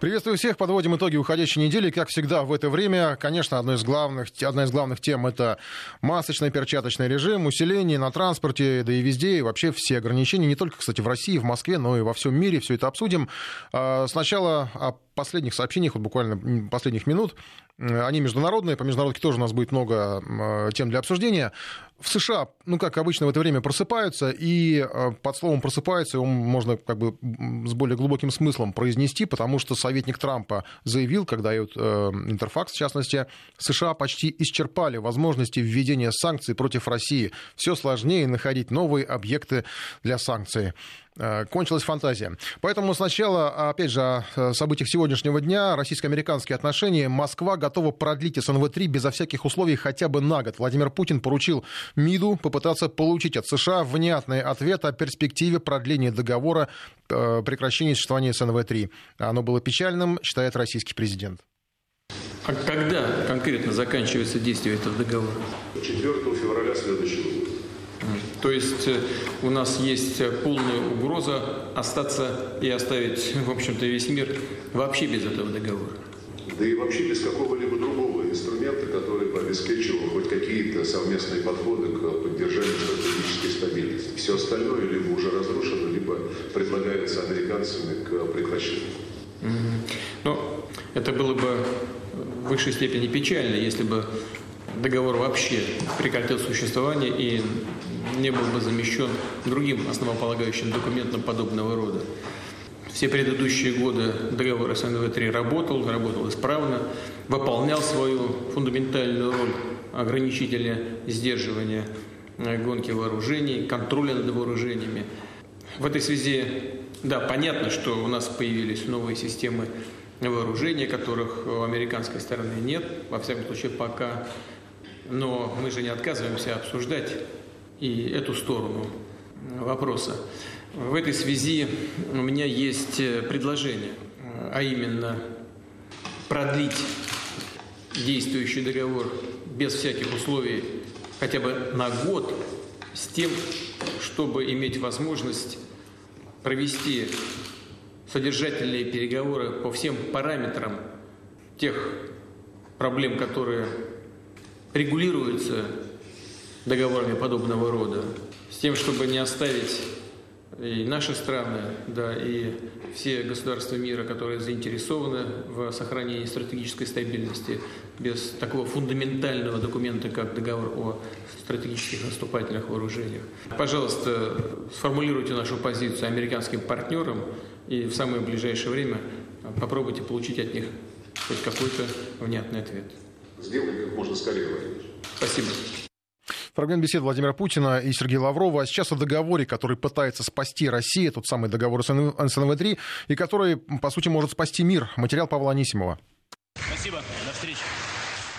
Приветствую всех. Подводим итоги уходящей недели. Как всегда, в это время, конечно, одной из главных, одна из главных тем — это масочный перчаточный режим, усиление на транспорте, да и везде, и вообще все ограничения, не только, кстати, в России, в Москве, но и во всем мире. Все это обсудим. А, сначала последних сообщениях, вот буквально последних минут. Они международные, по международке тоже у нас будет много тем для обсуждения в США, ну, как обычно, в это время просыпаются, и э, под словом «просыпаются» его можно как бы с более глубоким смыслом произнести, потому что советник Трампа заявил, когда э, Интерфакс, в частности, США почти исчерпали возможности введения санкций против России. Все сложнее находить новые объекты для санкций. Э, кончилась фантазия. Поэтому сначала, опять же, о э, событиях сегодняшнего дня. Российско-американские отношения. Москва готова продлить СНВ-3 безо всяких условий хотя бы на год. Владимир Путин поручил МИДу попытаться получить от США внятный ответ о перспективе продления договора э, прекращения существования СНВ-3. Оно было печальным, считает российский президент. А когда конкретно заканчивается действие этого договора? 4 февраля. То есть э, у нас есть полная угроза остаться и оставить, в общем-то, весь мир вообще без этого договора. Да и вообще без какого-либо другого инструмента, который бы обеспечивал хоть какие-то совместные подходы к поддержанию стратегической стабильности. Все остальное либо уже разрушено, либо предлагается американцами к прекращению. Ну, это было бы в высшей степени печально, если бы договор вообще прекратил существование и не был бы замещен другим основополагающим документом подобного рода. Все предыдущие годы договор СНВ-3 работал, работал исправно, выполнял свою фундаментальную роль ограничителя сдерживания гонки вооружений, контроля над вооружениями. В этой связи, да, понятно, что у нас появились новые системы вооружения, которых у американской стороны нет, во всяком случае пока. Но мы же не отказываемся обсуждать и эту сторону вопроса. В этой связи у меня есть э, предложение, а именно продлить действующий договор без всяких условий хотя бы на год с тем, чтобы иметь возможность провести содержательные переговоры по всем параметрам тех проблем, которые регулируются договорами подобного рода, с тем, чтобы не оставить и наши страны, да, и все государства мира, которые заинтересованы в сохранении стратегической стабильности, без такого фундаментального документа, как договор о стратегических наступательных вооружениях. Пожалуйста, сформулируйте нашу позицию американским партнерам и в самое ближайшее время попробуйте получить от них хоть какой-то внятный ответ. Сделаем как можно скорее, Владимир. Спасибо. Фрагмент беседы Владимира Путина и Сергея Лаврова. А сейчас о договоре, который пытается спасти Россию, тот самый договор СНВ-3, и который, по сути, может спасти мир. Материал Павла Анисимова. Спасибо.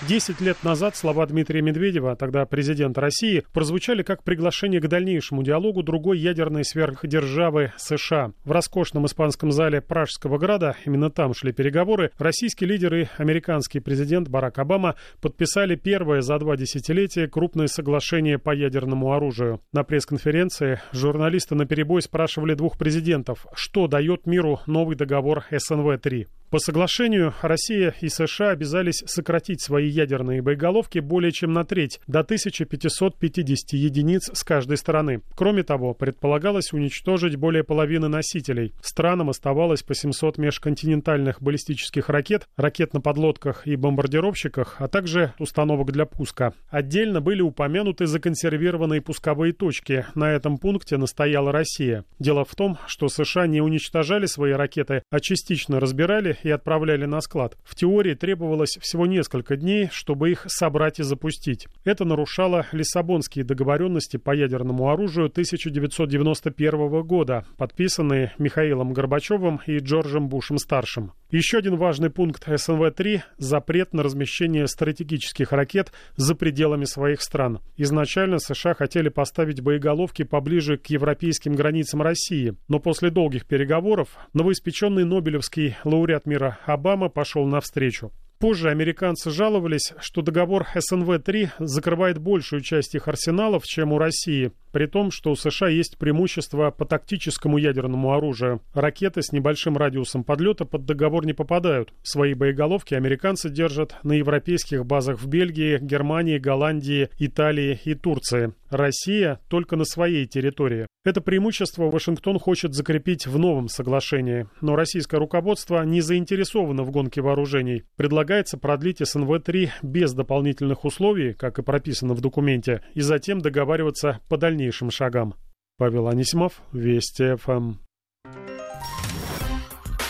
Десять лет назад слова Дмитрия Медведева, тогда президента России, прозвучали как приглашение к дальнейшему диалогу другой ядерной сверхдержавы США. В роскошном испанском зале Пражского града, именно там шли переговоры, российский лидер и американский президент Барак Обама подписали первое за два десятилетия крупное соглашение по ядерному оружию. На пресс-конференции журналисты на перебой спрашивали двух президентов, что дает миру новый договор СНВ-3. По соглашению Россия и США обязались сократить свои ядерные боеголовки более чем на треть, до 1550 единиц с каждой стороны. Кроме того, предполагалось уничтожить более половины носителей. Странам оставалось по 700 межконтинентальных баллистических ракет, ракет на подлодках и бомбардировщиках, а также установок для пуска. Отдельно были упомянуты законсервированные пусковые точки. На этом пункте настояла Россия. Дело в том, что США не уничтожали свои ракеты, а частично разбирали и отправляли на склад. В теории требовалось всего несколько дней, чтобы их собрать и запустить. Это нарушало Лиссабонские договоренности по ядерному оружию 1991 года, подписанные Михаилом Горбачевым и Джорджем Бушем-старшим. Еще один важный пункт СНВ-3 – запрет на размещение стратегических ракет за пределами своих стран. Изначально США хотели поставить боеголовки поближе к европейским границам России, но после долгих переговоров новоиспеченный Нобелевский лауреат мира Обама пошел навстречу. Позже американцы жаловались, что договор СНВ-3 закрывает большую часть их арсеналов, чем у России. При том, что у США есть преимущество по тактическому ядерному оружию. Ракеты с небольшим радиусом подлета под договор не попадают. Свои боеголовки американцы держат на европейских базах в Бельгии, Германии, Голландии, Италии и Турции. Россия только на своей территории. Это преимущество Вашингтон хочет закрепить в новом соглашении. Но российское руководство не заинтересовано в гонке вооружений. Предлагается продлить СНВ-3 без дополнительных условий, как и прописано в документе, и затем договариваться по дальнейшим шагам. Павел Анисимов, Вести ФМ.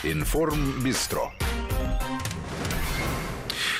Информ Бистро.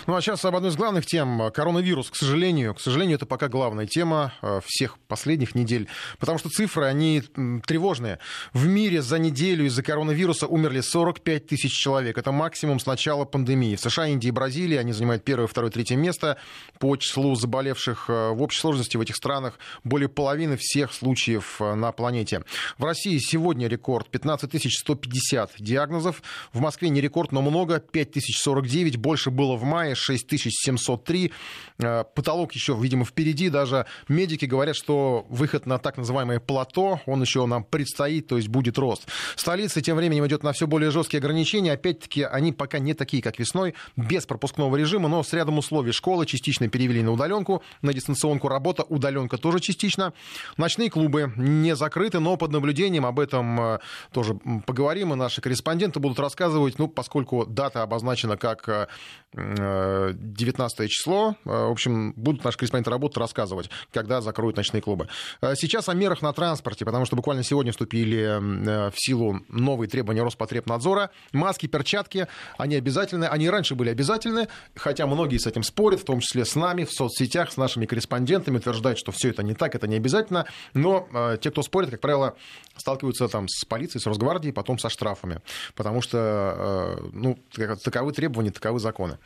Ну а сейчас об одной из главных тем. Коронавирус, к сожалению. К сожалению, это пока главная тема э, всех последних недель. Потому что цифры, они тревожные. В мире за неделю из-за коронавируса умерли 45 тысяч человек. Это максимум с начала пандемии. В США, Индии и Бразилии они занимают первое, второе, третье место. По числу заболевших э, в общей сложности в этих странах более половины всех случаев э, на планете. В России сегодня рекорд 15 150 диагнозов. В Москве не рекорд, но много. 5049. Больше было в мае. 6703. Э, потолок еще, видимо, впереди. Даже медики говорят, что выход на так называемое плато, он еще нам предстоит, то есть будет рост. Столица тем временем идет на все более жесткие ограничения. Опять-таки, они пока не такие, как весной, без пропускного режима, но с рядом условий. Школы частично перевели на удаленку, на дистанционку работа, удаленка тоже частично. Ночные клубы не закрыты, но под наблюдением об этом э, тоже поговорим, и наши корреспонденты будут рассказывать, ну, поскольку дата обозначена как 19 э, число. Э, в общем, будут наши корреспонденты работать, рассказывать, когда закроют ночные клубы. Э, сейчас о мерах на транспорте, потому что буквально сегодня вступили в силу новые требования Роспотребнадзора. Маски, перчатки, они обязательны. Они раньше были обязательны, хотя многие с этим спорят, в том числе с нами, в соцсетях, с нашими корреспондентами, утверждают, что все это не так, это не обязательно. Но те, кто спорит, как правило, сталкиваются там с полицией, с Росгвардией, потом со штрафами, потому что ну, таковы требования, таковы законы.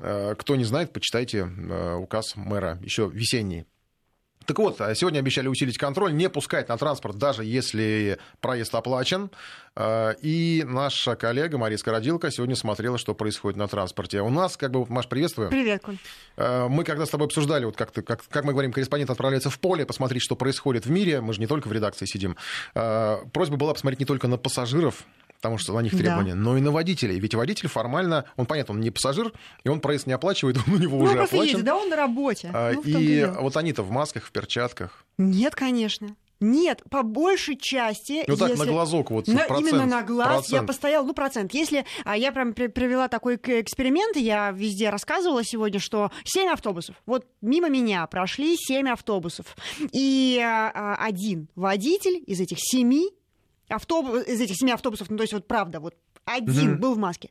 Э, кто не знает, почитайте э, указ мэра, еще весенний. Так вот, а сегодня обещали усилить контроль, не пускать на транспорт, даже если проезд оплачен. Э, и наша коллега Мария Скородилка сегодня смотрела, что происходит на транспорте. У нас, как бы, Маш, приветствую. Привет, Коль. Мы когда с тобой обсуждали, вот как, ты, как, как мы говорим, корреспондент отправляется в поле, посмотреть, что происходит в мире. Мы же не только в редакции сидим. Просьба была посмотреть не только на пассажиров, потому что на них требования, да. но и на водителей. Ведь водитель формально, он понятно, он не пассажир, и он проезд не оплачивает, он у него ну, уже оплачен. Едет, да, он на работе. А, ну, и вот они-то в масках, в перчатках. Нет, конечно. Нет, по большей части... Ну так, если... на глазок вот на, процент, Именно на глаз процент. я постоял, ну, процент. Если а, я прям привела такой эксперимент, я везде рассказывала сегодня, что 7 автобусов, вот мимо меня прошли 7 автобусов, и а один водитель из этих семи автобус, из этих семи автобусов, ну, то есть вот правда, вот один угу. был в маске.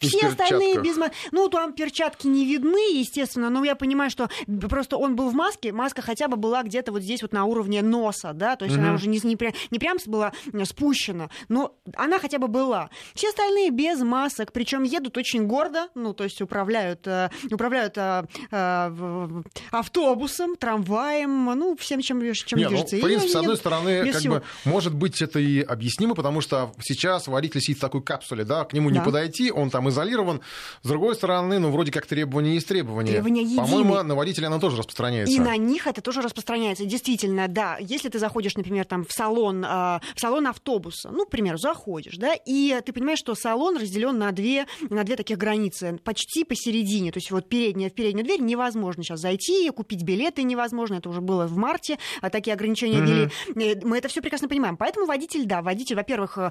Все остальные без маски. Ну, там перчатки не видны, естественно, но я понимаю, что просто он был в маске, маска хотя бы была где-то вот здесь вот на уровне носа, да, то есть угу. она уже не, не, прям, не прям была спущена, но она хотя бы была. Все остальные без масок, причем едут очень гордо, ну, то есть управляют, э, управляют э, э, автобусом, трамваем, ну, всем, чем, чем Не, движется. Ну, в принципе, с одной стороны, как бы, может быть, это и объяснимо, потому что сейчас водитель сидит в такой капсуле, да, к нему да. не подойти, он там изолирован. С другой стороны, ну, вроде как требования есть требования. Требования По-моему, на водителя оно тоже распространяется. И на них это тоже распространяется. Действительно, да. Если ты заходишь, например, там, в салон, э, в салон автобуса, ну, к примеру, заходишь, да, и ты понимаешь, что салон разделен на две, на две таких границы, почти посередине. То есть вот передняя в переднюю дверь невозможно сейчас зайти, купить билеты невозможно. Это уже было в марте, а такие ограничения ввели. Mm-hmm. Мы это все прекрасно понимаем. Поэтому водитель, да, водитель, во-первых, э,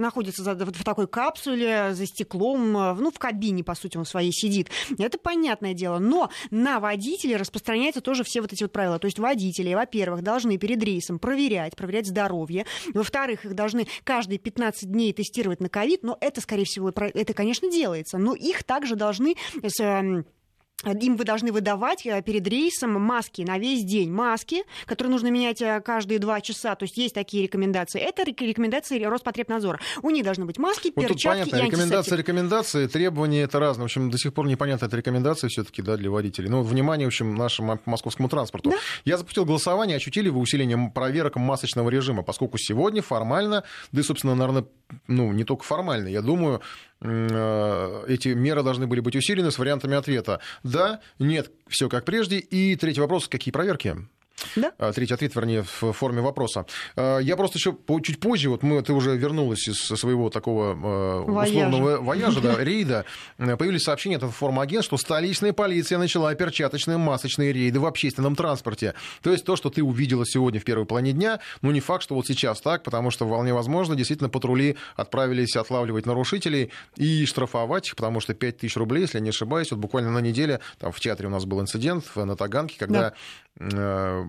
находится в такой капсуле за стеклом, ну, в кабине, по сути, он своей сидит. Это понятное дело. Но на водителей распространяются тоже все вот эти вот правила. То есть водители, во-первых, должны перед рейсом проверять, проверять здоровье. Во-вторых, их должны каждые 15 дней тестировать на ковид. Но это, скорее всего, это, конечно, делается. Но их также должны эм, им вы должны выдавать э, перед рейсом маски на весь день. Маски, которые нужно менять э, каждые два часа. То есть есть такие рекомендации. Это рекомендации Роспотребнадзора. У них должны быть маски, вот перчатки тут понятно. и Рекомендации, рекомендации, требования это разные. В общем, до сих пор непонятно, это рекомендации все-таки да, для водителей. Но внимание, в общем, нашему московскому транспорту. Да? Я запустил голосование, ощутили вы усиление проверок масочного режима, поскольку сегодня формально, да и, собственно, наверное, ну, не только формально, я думаю, эти меры должны были быть усилены с вариантами ответа. Да, нет, все как прежде. И третий вопрос, какие проверки? Да? А, третий ответ, вернее, в форме вопроса. А, Я просто еще чуть позже, вот мы, ты уже вернулась из своего такого э, Вояжа. условного вояжа, да, рейда, э, появились сообщения от информагент, что столичная полиция начала перчаточные масочные рейды в общественном транспорте. То есть то, что ты увидела сегодня в первой половине дня, ну не факт, что вот сейчас так, потому что вполне возможно, действительно, патрули отправились отлавливать нарушителей и штрафовать их, потому что 5 тысяч рублей, если я не ошибаюсь, вот буквально на неделе, там в театре у нас был инцидент на Таганке, когда э,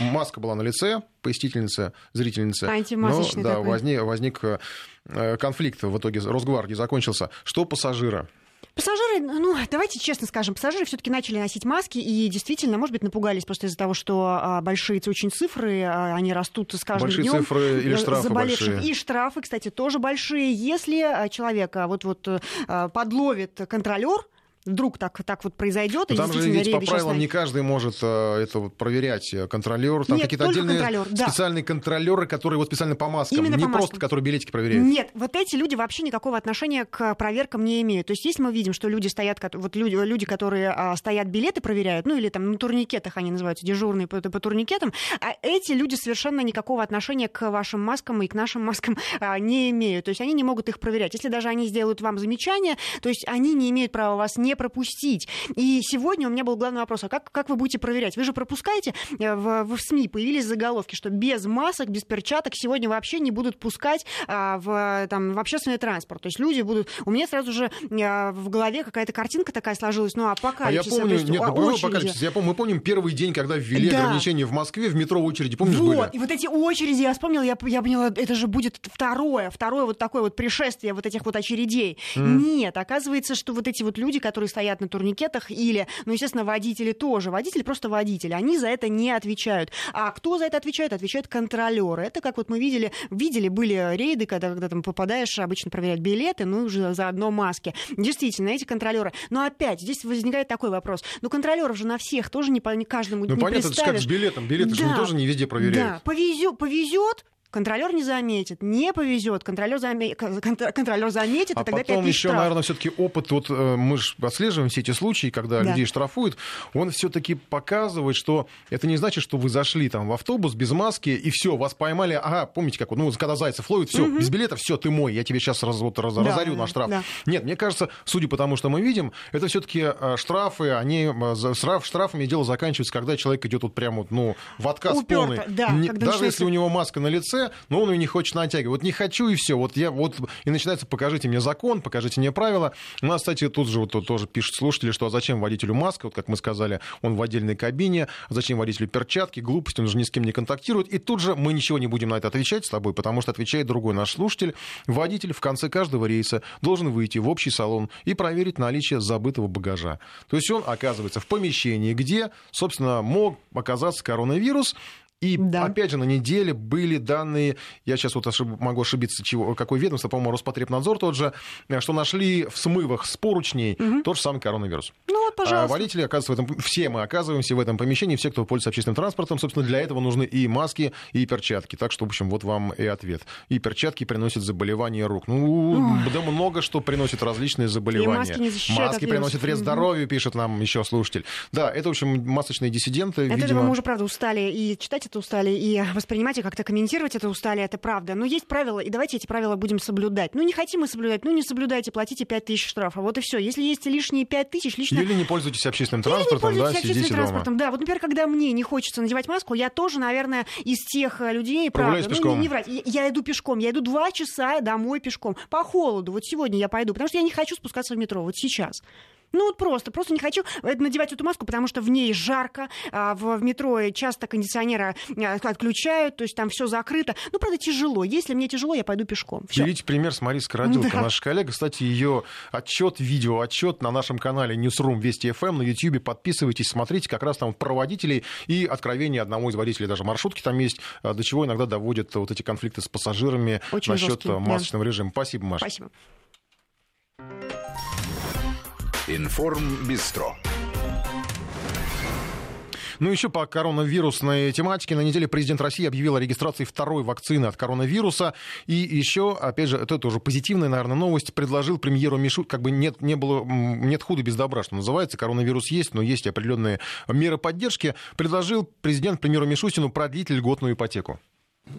маска была на лице посетительницы, зрительницы. Антимасочный но, да, такой. возник, возник э, конфликт в итоге Росгвардии закончился. Что пассажира? Пассажиры, ну, давайте честно скажем, пассажиры все-таки начали носить маски и действительно, может быть, напугались просто из-за того, что а, большие очень цифры, а, они растут с каждым Большие днем. цифры или э, штрафы заболевших. большие? И штрафы, кстати, тоже большие. Если а, человека вот-вот подловит контролер, вдруг так, так вот произойдет, и Ну, Там же ведь по правилам не каждый может э, это вот проверять. Контролер, там какие-то отдельные контролер, да. специальные контролеры, которые вот специально по маскам, Именно не по просто маскам. которые билетики проверяют. Нет, вот эти люди вообще никакого отношения к проверкам не имеют. То есть если мы видим, что люди стоят, вот люди, люди которые а, стоят, билеты проверяют, ну или там на турникетах они называются, дежурные по, по турникетам, а эти люди совершенно никакого отношения к вашим маскам и к нашим маскам а, не имеют. То есть они не могут их проверять. Если даже они сделают вам замечание, то есть они не имеют права вас не пропустить. И сегодня у меня был главный вопрос, а как, как вы будете проверять? Вы же пропускаете, э, в, в СМИ появились заголовки, что без масок, без перчаток сегодня вообще не будут пускать а, в, там, в общественный транспорт. То есть люди будут... У меня сразу же а, в голове какая-то картинка такая сложилась, ну, А я апокалипсис. помню, есть нет, о- ну, был очереди. апокалипсис. Я помню, мы помним первый день, когда ввели Да. ограничения в Москве, в метро очереди, помнишь, вот, были? и вот эти очереди, я вспомнила, я, я поняла, это же будет второе, второе вот такое вот пришествие вот этих вот очередей. Нет, оказывается, что вот эти вот люди, которые стоят на турникетах или, ну, естественно, водители тоже, водители просто водители, они за это не отвечают. А кто за это отвечает? Отвечают контролеры. Это как вот мы видели, видели, были рейды, когда, когда там попадаешь, обычно проверять билеты, ну, уже заодно маски. Действительно, эти контролеры. Но опять, здесь возникает такой вопрос. Ну, контролеров же на всех тоже не, по- не каждому Ну, не понятно, это же как представишь. с билетом. Билеты же Да. тоже не везде проверяют. Да, повезет, повезет, контролер не заметит, не повезет, контролер, заме... кон- контролер заметит, А и тогда потом 5 тысяч еще, штраф. наверное, все-таки опыт, вот э, мы же отслеживаем все эти случаи, когда Да. людей штрафуют, он все-таки показывает, что это не значит, что вы зашли там в автобус без маски, и все, вас поймали, ага, помните, как вот, ну, когда Зайцев ловит, все, без билета, все, ты мой, я тебе сейчас раз, вот, раз- Да, разорю на штраф. да. Нет, мне кажется, судя по тому, что мы видим, это все-таки штрафы, они, э, штраф, штрафами дело заканчивается, когда человек идет вот прямо, вот, ну, в отказ Упёрто, полный. да, Не- даже начинается- если у него маска на лице, но он ее не хочет натягивать. Вот не хочу и все. Вот я вот и начинается покажите мне закон, покажите мне правила. У нас, кстати, тут же вот тут тоже пишут слушатели, что а зачем водителю маска, вот как мы сказали, он в отдельной кабине, а зачем водителю перчатки, глупость, он же ни с кем не контактирует. И тут же мы ничего не будем на это отвечать с тобой, потому что отвечает другой наш слушатель. Водитель в конце каждого рейса должен выйти в общий салон и проверить наличие забытого багажа. То есть он оказывается в помещении, где, собственно, мог оказаться коронавирус, и Да. опять же, на неделе были данные, я сейчас вот ошиб- могу ошибиться, чего, какое ведомство, по-моему, Роспотребнадзор тот же, э, что нашли в смывах с поручней тот же самый коронавирус. Ну вот, пожалуйста. А водители оказываются в этом, все мы оказываемся в этом помещении, все, кто пользуется общественным транспортом, собственно, для этого нужны и маски, и перчатки. Так что, в общем, вот вам и ответ. И перчатки приносят заболевания рук. Ну, да много что приносит различные заболевания. маски не защищают Маски приносят вред здоровью, пишет нам еще слушатель. Да, это, в общем, масочные диссиденты, От видимо... этого мы уже, правда, устали и читать это устали, и воспринимать и как-то комментировать это устали, это правда. Но есть правила, и давайте эти правила будем соблюдать. Ну, не хотим мы соблюдать, ну, не соблюдайте, платите 5 тысяч штрафа. Вот и все. Если есть лишние 5 тысяч, лично... Или не пользуйтесь общественным Или не транспортом, да, пользуйтесь сидите общественным дома. транспортом. Да, вот, например, когда мне не хочется надевать маску, я тоже, наверное, из тех э, людей, Прогуляюсь правда, ну, не, не врать, я, я иду пешком, я иду два часа домой пешком, по холоду. Вот сегодня я пойду, потому что я не хочу спускаться в метро, вот сейчас. Ну вот просто, просто не хочу э, надевать эту маску, потому что в ней жарко, а, в, метро часто кондиционера э, отключают, то есть там все закрыто. Ну, правда, тяжело. Если мне тяжело, я пойду пешком. Всё. Берите пример с Марисой Скородилко, Да. наша коллега. Кстати, ее отчет, видео отчет на нашем канале Newsroom Вести ФМ на YouTube. Подписывайтесь, смотрите, как раз там вот про водителей и откровение одного из водителей даже маршрутки там есть, а, до чего иногда доводят вот эти конфликты с пассажирами Очень насчет жесткие, а, да. масочного режима. Спасибо, Маша. Спасибо. Информ Бистро. Ну, еще по коронавирусной тематике. На неделе президент России объявил о регистрации второй вакцины от коронавируса. И еще, опять же, это тоже позитивная, наверное, новость, предложил премьеру Мишу, как бы нет, не было, нет худа без добра, что называется. Коронавирус есть, но есть определенные меры поддержки. Предложил президент премьеру Мишустину продлить льготную ипотеку.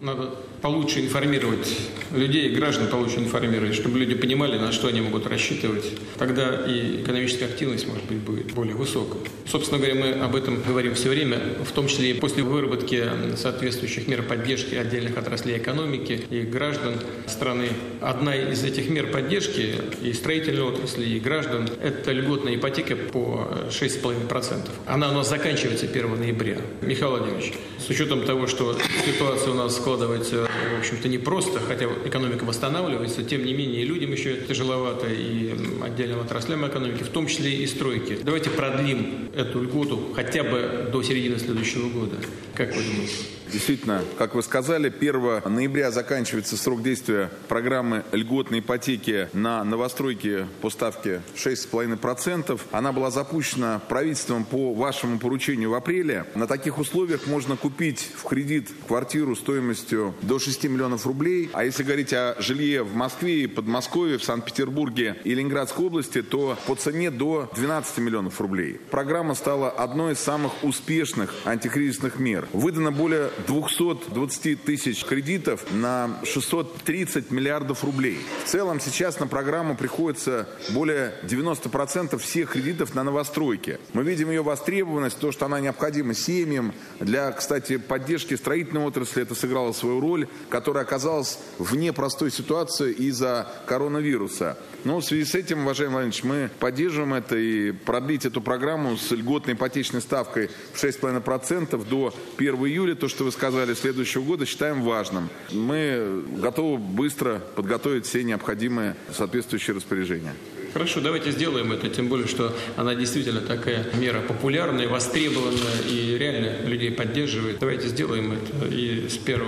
Надо получше информировать людей, граждан получше информировать, чтобы люди понимали, на что они могут рассчитывать. Тогда и экономическая активность, может быть, будет более высокой. Собственно говоря, мы об этом говорим все время, в том числе и после выработки соответствующих мер поддержки отдельных отраслей экономики и граждан страны. Одна из этих мер поддержки и строительной отрасли, и граждан – это льготная ипотека по 6,5%. Она у нас заканчивается 1 ноября. Михаил Владимирович, с учетом того, что ситуация у нас складывается, в общем-то, непросто, хотя экономика восстанавливается, тем не менее людям еще тяжеловато и отдельным отраслям экономики, в том числе и стройки. Давайте продлим эту льготу хотя бы до середины следующего года. Как вы думаете? Действительно, как вы сказали, 1 ноября заканчивается срок действия программы льготной ипотеки на новостройки по ставке 6,5%. Она была запущена правительством по вашему поручению в апреле. На таких условиях можно купить в кредит квартиру стоимостью до 6 миллионов рублей. А если говорить о жилье в Москве Подмосковье, в Санкт-Петербурге и Ленинградской области, то по цене до 12 миллионов рублей. Программа стала одной из самых успешных антикризисных мер. Выдано более 220 тысяч кредитов на 630 миллиардов рублей. В целом сейчас на программу приходится более 90% всех кредитов на новостройки. Мы видим ее востребованность, то, что она необходима семьям. Для, кстати, поддержки строительной отрасли это сыграло свою роль, которая оказалась вне простой ситуации из-за коронавируса. Но в связи с этим, уважаемый Владимирович, мы поддерживаем это и продлить эту программу с льготной ипотечной ставкой в 6,5% до 1 июля, то, что вы сказали, следующего года, считаем важным. Мы готовы быстро подготовить все необходимые соответствующие распоряжения. Хорошо, давайте сделаем это, тем более, что она действительно такая мера популярная, востребованная и реально людей поддерживает. Давайте сделаем это. И с 1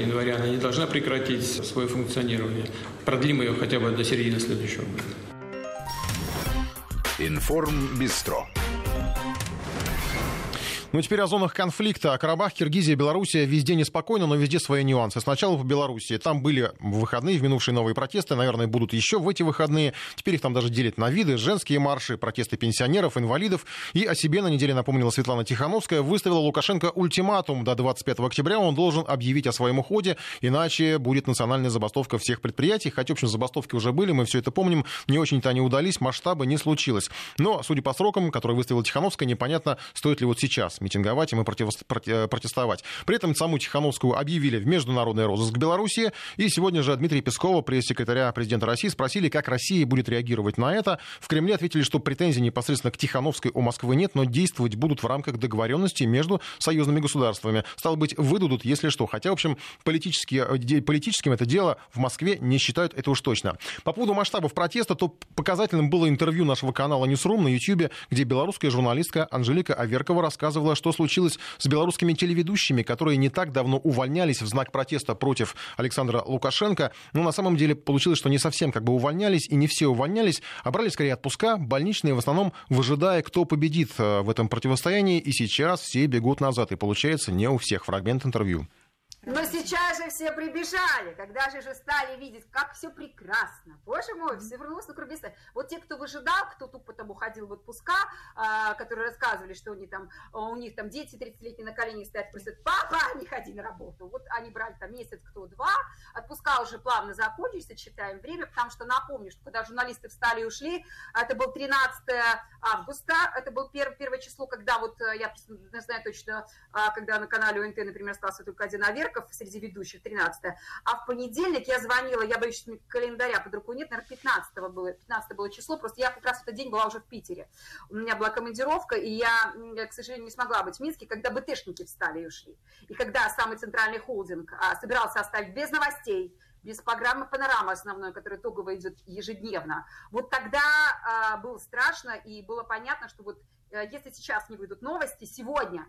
января она не должна прекратить свое функционирование. Продлим ее хотя бы до середины следующего года. Информ Бистро. Ну, теперь о зонах конфликта. О Карабах, Киргизия, Белоруссия везде неспокойно, но везде свои нюансы. Сначала по Белоруссии. Там были в выходные, в минувшие новые протесты. Наверное, будут еще в эти выходные. Теперь их там даже делят на виды. Женские марши, протесты пенсионеров, инвалидов. И о себе на неделе напомнила Светлана Тихановская. Выставила Лукашенко ультиматум. До 25 октября он должен объявить о своем уходе, иначе будет национальная забастовка всех предприятий. Хотя, в общем, забастовки уже были, мы все это помним. Не очень-то они удались, масштабы не случилось. Но, судя по срокам, которые выставила Тихановская, непонятно, стоит ли вот сейчас митинговать и мы против, протестовать. При этом саму Тихановскую объявили в международный розыск Беларуси. И сегодня же Дмитрия Пескова, пресс-секретаря президента России, спросили, как Россия будет реагировать на это. В Кремле ответили, что претензий непосредственно к Тихановской у Москвы нет, но действовать будут в рамках договоренности между союзными государствами. Стало быть, выдадут, если что. Хотя, в общем, э, политическим это дело в Москве не считают, это уж точно. По поводу масштабов протеста, то показательным было интервью нашего канала Newsroom на YouTube, где белорусская журналистка Анжелика Аверкова рассказывала, что случилось с белорусскими телеведущими, которые не так давно увольнялись в знак протеста против Александра Лукашенко. Но на самом деле получилось, что не совсем как бы увольнялись, и не все увольнялись, а брали скорее отпуска, больничные, в основном выжидая, кто победит э, в этом противостоянии. И сейчас все бегут назад. И получается не у всех. Фрагмент интервью. Но сейчас же все прибежали, когда же же стали видеть, как все прекрасно. Боже мой, все вернулось на круги Вот те, кто выжидал, кто тупо там уходил в отпуска, а, которые рассказывали, что они там, у них там дети 30-летние на коленях стоят, просят, папа, не ходи на работу. Вот они брали там месяц, кто два, отпуска уже плавно закончились, отсчитаем время, потому что напомню, что когда журналисты встали и ушли, это был 13 августа, это был первое, первое число, когда вот, э, я не знаю точно, а, когда на канале УНТ, например, остался только один Аверк, Марков среди ведущих, 13 А в понедельник я звонила, я боюсь, что календаря под рукой нет, наверное, 15 было, 15 было число, просто я как раз в этот день была уже в Питере. У меня была командировка, и я, к сожалению, не смогла быть в Минске, когда БТшники встали и ушли. И когда самый центральный холдинг а, собирался оставить без новостей, без программы «Панорама» основной, которая итогово идет ежедневно. Вот тогда а, было страшно, и было понятно, что вот э, если сейчас не выйдут новости, сегодня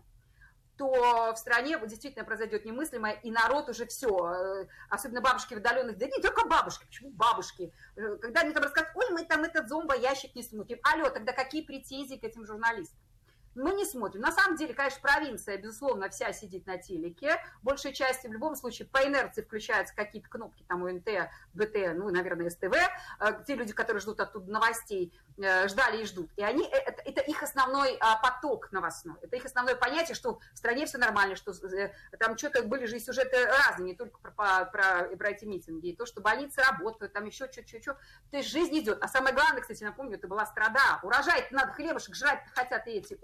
то в стране вот действительно произойдет немыслимое, и народ уже все, э, особенно бабушки в отдаленных, да не только бабушки, почему бабушки? Э, когда они там рассказывают, ой, мы там этот зомбоящик не смотрим. Алло, тогда какие претензии к этим журналистам? Мы не смотрим. На самом деле, конечно, провинция, безусловно, вся сидит на телеке. Большая часть, в любом случае, по инерции включаются какие-то кнопки, там, УНТ, БТ, ну, наверное, СТВ. Э, те люди, которые ждут оттуда новостей, э, ждали и ждут. И они, э, это, это их основной а, поток новостной. Это их основное понятие, что в стране все нормально, что там что-то были же сюжеты разные, не только про, про, про, про эти митинги. И то, что больницы работают, там еще что-что-что. То есть жизнь идет. А самое главное, кстати, напомню, это была страда. Урожай надо хлебушек жрать хотят и эти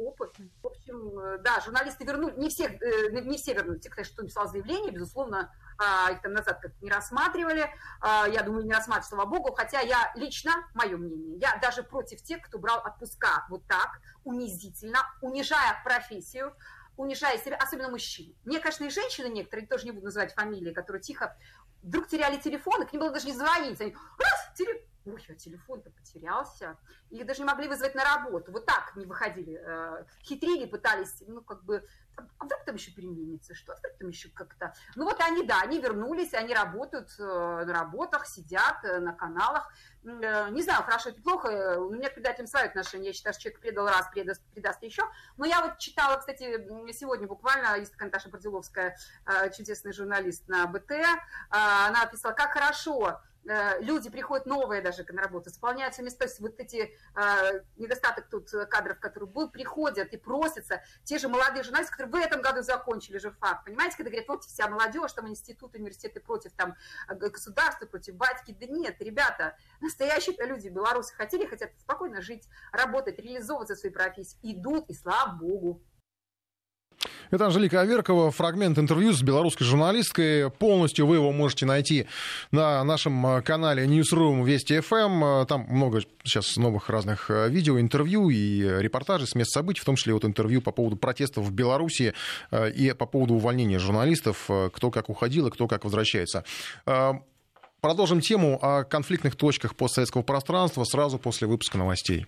В общем, да, журналисты вернули, не все, не все вернули, те, кто что написал заявление, безусловно, а, их там назад как-то не рассматривали, а, я думаю, не рассматривали, слава богу, хотя я лично, мое мнение, я даже против тех, кто брал отпуска вот так, унизительно, унижая профессию, унижая себя, особенно мужчин. Мне, конечно, и женщины некоторые, тоже не буду называть фамилии, которые тихо вдруг теряли телефон, и к ним было даже не звонить. Они, раз, телефон, ой, а телефон-то потерялся. Их даже не могли вызвать на работу. Вот так не выходили. Э, хитрили, пытались, ну, как бы а вдруг там еще переменится, что, а вдруг там еще как-то... Ну вот они, да, они вернулись, они работают э, на работах, сидят э, на каналах. Не знаю, хорошо это плохо, у меня к предателям свои отношения, я считаю, что человек предал раз, предаст, предаст еще. Но я вот читала, кстати, сегодня буквально, есть такая Наташа Бродиловская, чудесный журналист на БТ, она писала, как хорошо, люди приходят новые даже на работу, заполняются места, вот эти э, недостаток тут кадров, которые будут, приходят и просятся, те же молодые журналисты, которые в этом году закончили же факт, понимаете, когда говорят, вот вся молодежь, там институт, университеты против там государства, против батьки, да нет, ребята, настоящие люди, белорусы хотели, хотят спокойно жить, работать, реализовываться в своей профессии, идут, и слава богу. Это Анжелика Аверкова, фрагмент интервью с белорусской журналисткой. Полностью вы его можете найти на нашем э, канале Newsroom Вести FM. Э, там много сейчас новых разных э, видео, интервью и репортажей с мест событий, в том числе вот интервью по поводу протестов в Беларуси и по поводу увольнения журналистов, кто как уходил и кто как возвращается. Продолжим тему о конфликтных точках постсоветского пространства сразу после выпуска новостей.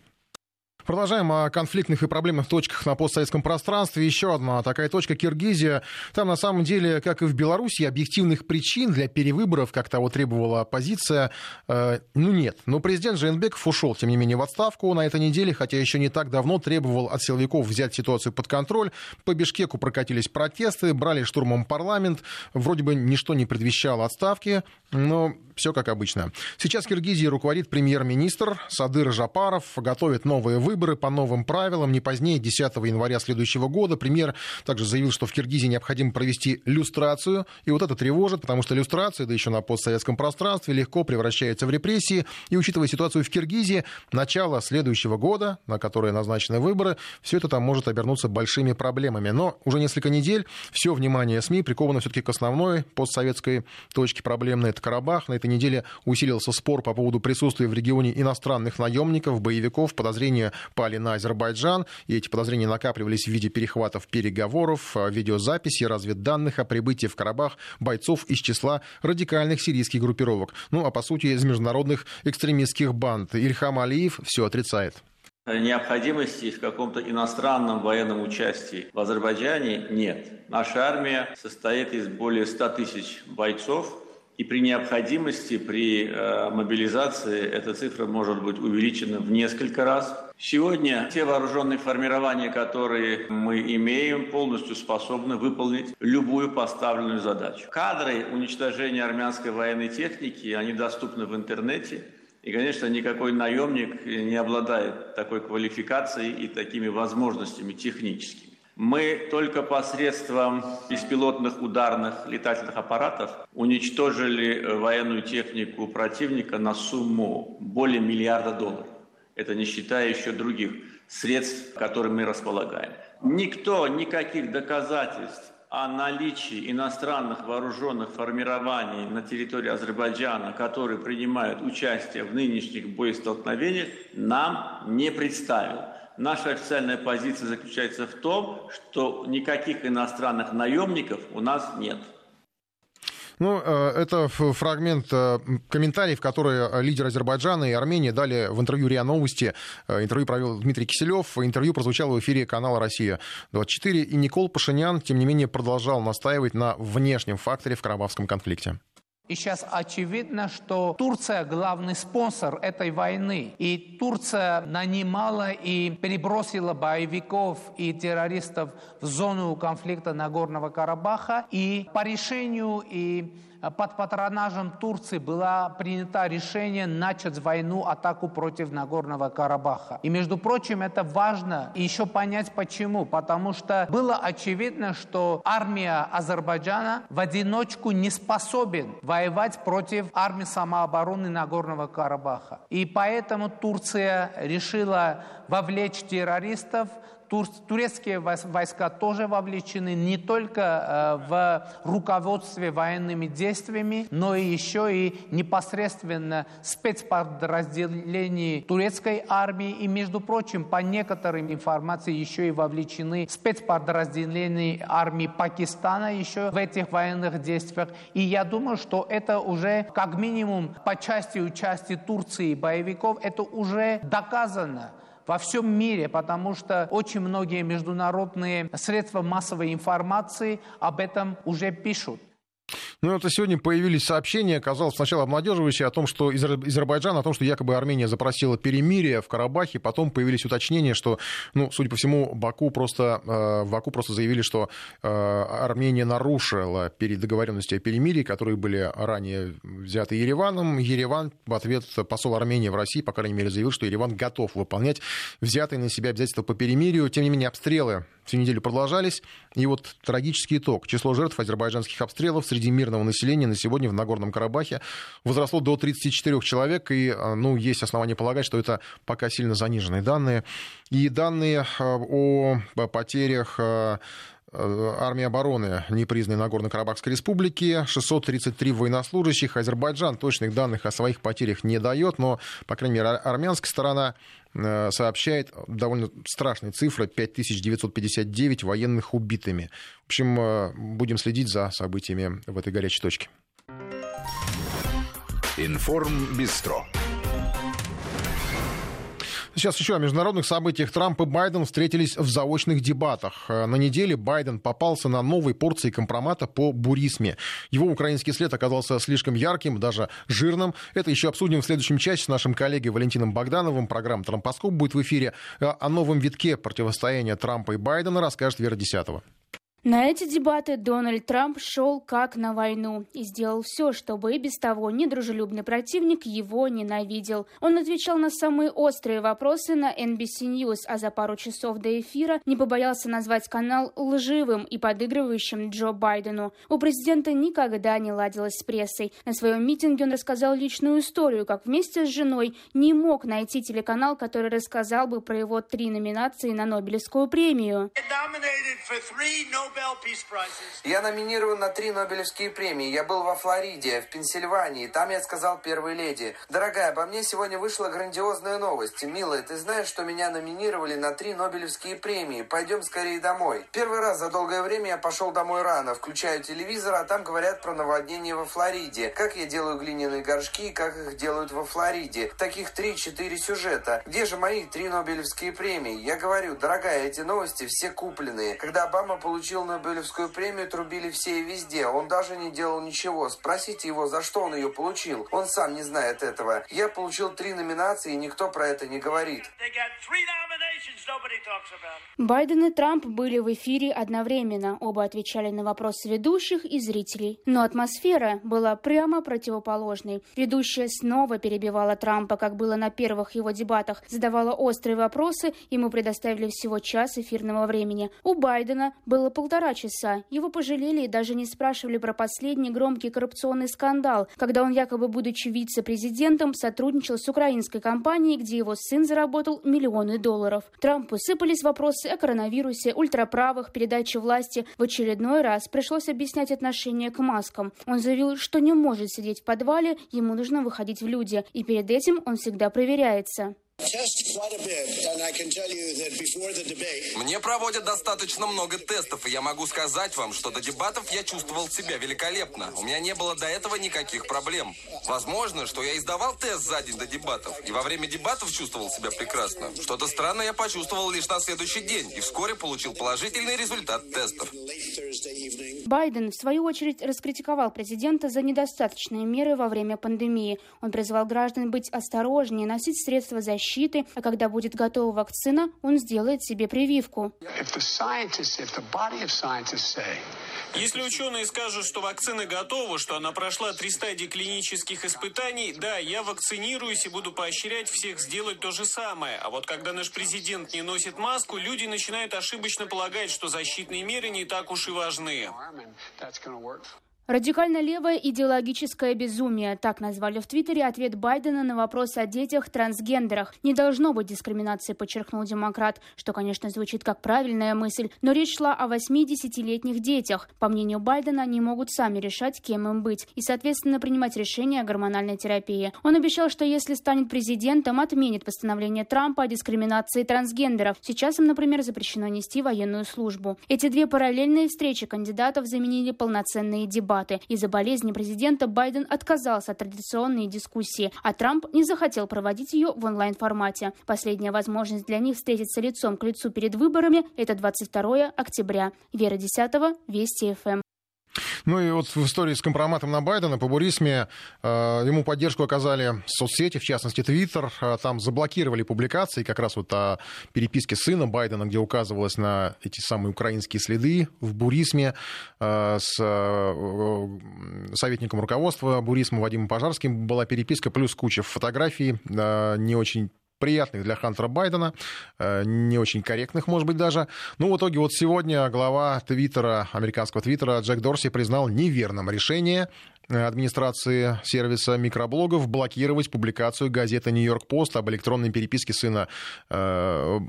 Продолжаем о конфликтных и проблемных точках на постсоветском пространстве. Еще одна такая точка Киргизия. Там на самом деле, как и в Беларуси, объективных причин для перевыборов, как того требовала оппозиция, э, ну нет. Но президент Жейнбеков ушел, тем не менее, в отставку на этой неделе, хотя еще не так давно требовал от силовиков взять ситуацию под контроль. По Бишкеку прокатились протесты, брали штурмом парламент. Вроде бы ничто не предвещало отставки, но все как обычно. Сейчас Киргизии руководит премьер-министр Садыр Жапаров, готовит новые выборы выборы по новым правилам не позднее 10 января следующего года. Премьер также заявил, что в Киргизии необходимо провести люстрацию. И вот это тревожит, потому что люстрация, да еще на постсоветском пространстве, легко превращается в репрессии. И учитывая ситуацию в Киргизии, начало следующего года, на которое назначены выборы, все это там может обернуться большими проблемами. Но уже несколько недель все внимание СМИ приковано все-таки к основной постсоветской точке проблемной. Это Карабах. На этой неделе усилился спор по поводу присутствия в регионе иностранных наемников, боевиков, подозрения пали на Азербайджан, и эти подозрения накапливались в виде перехватов переговоров, а, видеозаписи, разведданных о прибытии в Карабах бойцов из числа радикальных сирийских группировок. Ну, а по сути из международных экстремистских банд. Ильхам Алиев все отрицает. Необходимости в каком-то иностранном военном участии в Азербайджане нет. Наша армия состоит из более 100 тысяч бойцов, и при необходимости, при э, мобилизации эта цифра может быть увеличена в несколько раз. Сегодня те вооруженные формирования, которые мы имеем, полностью способны выполнить любую поставленную задачу. Кадры уничтожения армянской военной техники, они доступны в интернете. И, конечно, никакой наемник не обладает такой квалификацией и такими возможностями техническими. Мы только посредством беспилотных ударных летательных аппаратов уничтожили военную технику противника на сумму более миллиарда долларов. Это не считая еще других средств, которыми мы располагаем. Никто никаких доказательств о наличии иностранных вооруженных формирований на территории Азербайджана, которые принимают участие в нынешних боестолкновениях, нам не представил. Наша официальная позиция заключается в том, что никаких иностранных наемников у нас нет. Ну, э, это фрагмент э, комментариев, которые лидеры Азербайджана и Армении дали в интервью РИА Новости. Э, интервью провел Дмитрий Киселев. Интервью прозвучало в эфире канала «Россия-24». И Никол Пашинян, тем не менее, продолжал настаивать на внешнем факторе в карабахском конфликте. И сейчас очевидно, что Турция главный спонсор этой войны. И Турция нанимала и перебросила боевиков и террористов в зону конфликта Нагорного Карабаха. И по решению и под патронажем Турции было принято решение начать войну, атаку против Нагорного Карабаха. И, между прочим, это важно еще понять почему. Потому что было очевидно, что армия Азербайджана в одиночку не способен воевать против армии самообороны Нагорного Карабаха. И поэтому Турция решила вовлечь террористов турецкие войска тоже вовлечены не только э, в руководстве военными действиями, но и еще и непосредственно спецподразделений турецкой армии. И, между прочим, по некоторым информации еще и вовлечены спецподразделения армии Пакистана еще в этих военных действиях. И я думаю, что это уже как минимум по части участия Турции боевиков, это уже доказано во всем мире, потому что очень многие международные средства массовой информации об этом уже пишут. Ну, это сегодня появились сообщения, казалось, сначала обнадеживающие о том, что из Азербайджана, о том, что якобы Армения запросила перемирие в Карабахе, потом появились уточнения, что, ну, судя по всему, Баку просто, э, в Баку просто заявили, что э, Армения нарушила договоренности о перемирии, которые были ранее взяты Ереваном. Ереван в ответ посол Армении в России, по крайней мере, заявил, что Ереван готов выполнять взятые на себя обязательства по перемирию. Тем не менее, обстрелы всю неделю продолжались. И вот трагический итог. Число жертв азербайджанских обстрелов среди мирного населения на сегодня в Нагорном Карабахе возросло до 34 человек. И а, ну, есть основания полагать, что это пока сильно заниженные данные. И данные а, о потерях а, армии обороны непризнанной Нагорно-Карабахской республики, 633 военнослужащих. Азербайджан точных данных о своих потерях не дает, но, по крайней мере, армянская сторона сообщает довольно страшные цифры, 5959 военных убитыми. В общем, э, будем следить за событиями в этой горячей точке. Информ Бистро. Сейчас еще о международных событиях. Трамп и Байден встретились в заочных дебатах. Э, на неделе Байден попался на новой порции компромата по бурисме. Его украинский след оказался слишком ярким, даже жирным. Это еще обсудим в следующем часе с нашим коллегой Валентином Богдановым. Программа «Трампоскоп» будет в эфире. Э, о новом витке противостояния Трампа и Байдена расскажет Вера Десятого. На эти дебаты Дональд Трамп шел как на войну и сделал все, чтобы и без того недружелюбный противник его ненавидел. Он отвечал на самые острые вопросы на NBC News, а за пару часов до эфира не побоялся назвать канал лживым и подыгрывающим Джо Байдену. У президента никогда не ладилось с прессой. На своем митинге он рассказал личную историю, как вместе с женой не мог найти телеканал, который рассказал бы про его три номинации на Нобелевскую премию. Я номинирован на три Нобелевские премии. Я был во Флориде, в Пенсильвании. Там я сказал первой леди. Дорогая, обо мне сегодня вышла грандиозная новость. Милая, ты знаешь, что меня номинировали на три Нобелевские премии? Пойдем скорее домой. Первый раз за долгое время я пошел домой рано. Включаю телевизор, а там говорят про наводнение во Флориде. Как я делаю глиняные горшки и как их делают во Флориде. Таких три-четыре сюжета. Где же мои три Нобелевские премии? Я говорю, дорогая, эти новости все купленные. Когда Обама получил Нобелевскую премию трубили все и везде. Он даже не делал ничего. Спросите его, за что он ее получил. Он сам не знает этого. Я получил три номинации, и никто про это не говорит. Байден и Трамп были в эфире одновременно. Оба отвечали на вопросы ведущих и зрителей. Но атмосфера была прямо противоположной. Ведущая снова перебивала Трампа, как было на первых его дебатах, задавала острые вопросы, ему предоставили всего час эфирного времени. У Байдена было полтора часа. Его пожалели и даже не спрашивали про последний громкий коррупционный скандал, когда он, якобы будучи вице-президентом, сотрудничал с украинской компанией, где его сын заработал миллионы долларов. Трампу сыпались вопросы о коронавирусе, ультраправых, передаче власти. В очередной раз пришлось объяснять отношение к маскам. Он заявил, что не может сидеть в подвале, ему нужно выходить в люди, и перед этим он всегда проверяется. Мне проводят достаточно много тестов, и я могу сказать вам, что до дебатов я чувствовал себя великолепно. У меня не было до этого никаких проблем. Возможно, что я издавал тест за день до дебатов, и во время дебатов чувствовал себя прекрасно. Что-то странное я почувствовал лишь на следующий день, и вскоре получил положительный результат тестов. Байден, в свою очередь, раскритиковал президента за недостаточные меры во время пандемии. Он призвал граждан быть осторожнее, носить средства защиты, а когда будет готова вакцина, он сделает себе прививку. Если ученые скажут, что вакцина готова, что она прошла три стадии клинических испытаний, да, я вакцинируюсь и буду поощрять всех сделать то же самое. А вот когда наш президент не носит маску, люди начинают ошибочно полагать, что защитные меры не так уж и важны. Радикально левое идеологическое безумие. Так назвали в Твиттере ответ Байдена на вопрос о детях-трансгендерах. Не должно быть дискриминации, подчеркнул демократ, что, конечно, звучит как правильная мысль, но речь шла о 8-10-летних детях. По мнению Байдена, они могут сами решать, кем им быть, и, соответственно, принимать решения о гормональной терапии. Он обещал, что если станет президентом, отменит постановление Трампа о дискриминации трансгендеров. Сейчас им, например, запрещено нести военную службу. Эти две параллельные встречи кандидатов заменили полноценные дебаты дебаты. Из-за болезни президента Байден отказался от традиционной дискуссии, а Трамп не захотел проводить ее в онлайн-формате. Последняя возможность для них встретиться лицом к лицу перед выборами – это 22 октября. Вера Десятого, Вести ФМ. Ну и вот в истории с компроматом на Байдена по бурисме э, ему поддержку оказали соцсети, в частности Твиттер. Э, там заблокировали публикации как раз вот о переписке сына Байдена, где указывалось на эти самые украинские следы в бурисме э, с советником руководства бурисма Вадимом Пожарским была переписка, плюс куча фотографий, не очень приятных для Хантера Байдена, э, не очень корректных, может быть, даже. Ну, в итоге вот сегодня глава Твиттера, американского Твиттера Джек Дорси признал неверным решение администрации сервиса микроблогов блокировать публикацию газеты «Нью-Йорк Пост» об электронной переписке сына э,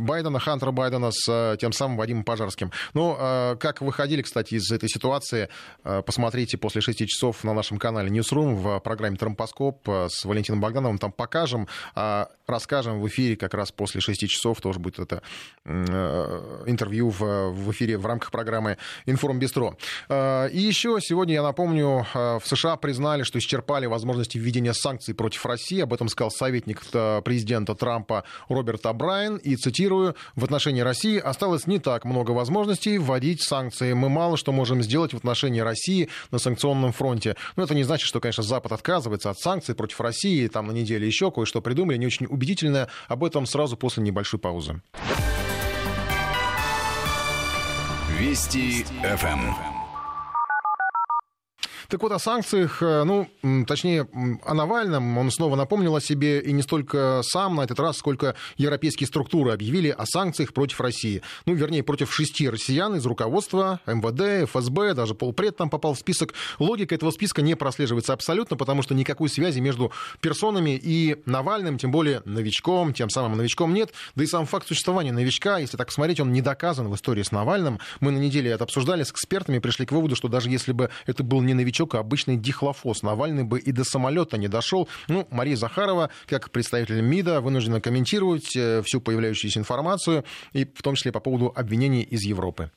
Байдена, Хантера Байдена с э, тем самым Вадимом Пожарским. Ну, как выходили, кстати, из этой ситуации, посмотрите после шести часов на нашем канале Newsroom в программе «Тромпоскоп» с Валентином Богдановым. Там покажем, а расскажем в эфире как раз после шести часов. Тоже будет это интервью в эфире в рамках программы «Информбистро». И еще сегодня, я напомню, Э, в США признали, что исчерпали возможности введения санкций против России. Об этом сказал советник э, президента Трампа Роберт Абрайен. И, цитирую, в отношении России осталось не так много возможностей вводить санкции. Мы мало что можем сделать в отношении России на санкционном фронте. Но это не значит, что, конечно, Запад отказывается от санкций против России. Там на неделе еще кое-что придумали, не очень убедительное. Об этом сразу после небольшой паузы. Вести ФМ. Так вот, о санкциях, э, ну, точнее, о Навальном он снова напомнил о себе, и не столько сам на этот раз, сколько европейские структуры объявили о санкциях против России. Ну, вернее, против шести россиян из руководства МВД, ФСБ, даже полпред там попал в список. Логика этого списка не прослеживается абсолютно, потому что никакой связи между персонами и Навальным, тем более новичком, тем самым новичком нет. Да и сам факт существования новичка, если так посмотреть, он не доказан в истории с Навальным. Мы на неделе это обсуждали с экспертами, пришли к выводу, что даже если бы это был не новичок, новичок, а обычный дихлофос. Навальный бы и до самолета не дошел. Ну, Мария Захарова, как представитель МИДа, вынуждена комментировать э, всю появляющуюся информацию, и в том числе по поводу обвинений из Европы.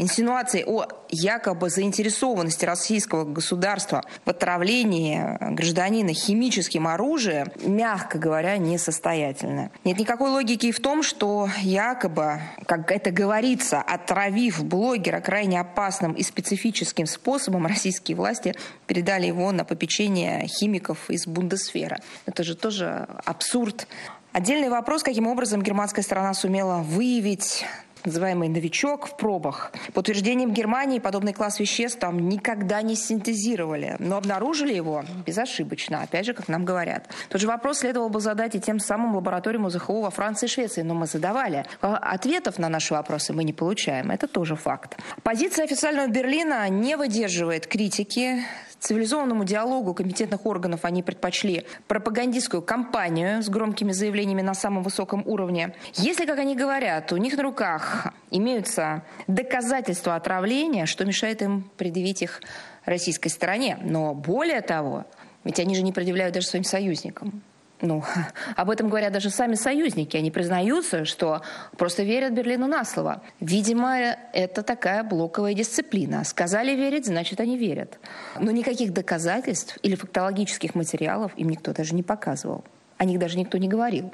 Инсинуации о якобы заинтересованности российского государства в отравлении гражданина химическим оружием, мягко говоря, несостоятельны. Нет никакой логики и в том, что якобы, как это говорится, отравив блогера крайне опасным и специфическим способом, российские власти передали его на попечение химиков из Бундесфера. Это же тоже абсурд. Отдельный вопрос, каким образом германская сторона сумела выявить называемый новичок в пробах. По утверждениям Германии, подобный класс веществ там никогда не синтезировали, но обнаружили его безошибочно, опять же, как нам говорят. Тот же вопрос следовало бы задать и тем самым лабораториям УЗХУ во Франции и Швеции, но мы задавали. Ответов на наши вопросы мы не получаем, это тоже факт. Позиция официального Берлина не выдерживает критики цивилизованному диалогу компетентных органов они предпочли пропагандистскую кампанию с громкими заявлениями на самом высоком уровне. Если, как они говорят, у них на руках имеются доказательства отравления, что мешает им предъявить их российской стороне. Но более того, ведь они же не предъявляют даже своим союзникам. Ну, об этом говорят даже сами союзники. Они признаются, что просто верят Берлину на слово. Видимо, это такая блоковая дисциплина. Сказали верить, значит, они верят. Но никаких доказательств или фактологических материалов им никто даже не показывал. О них даже никто не говорил.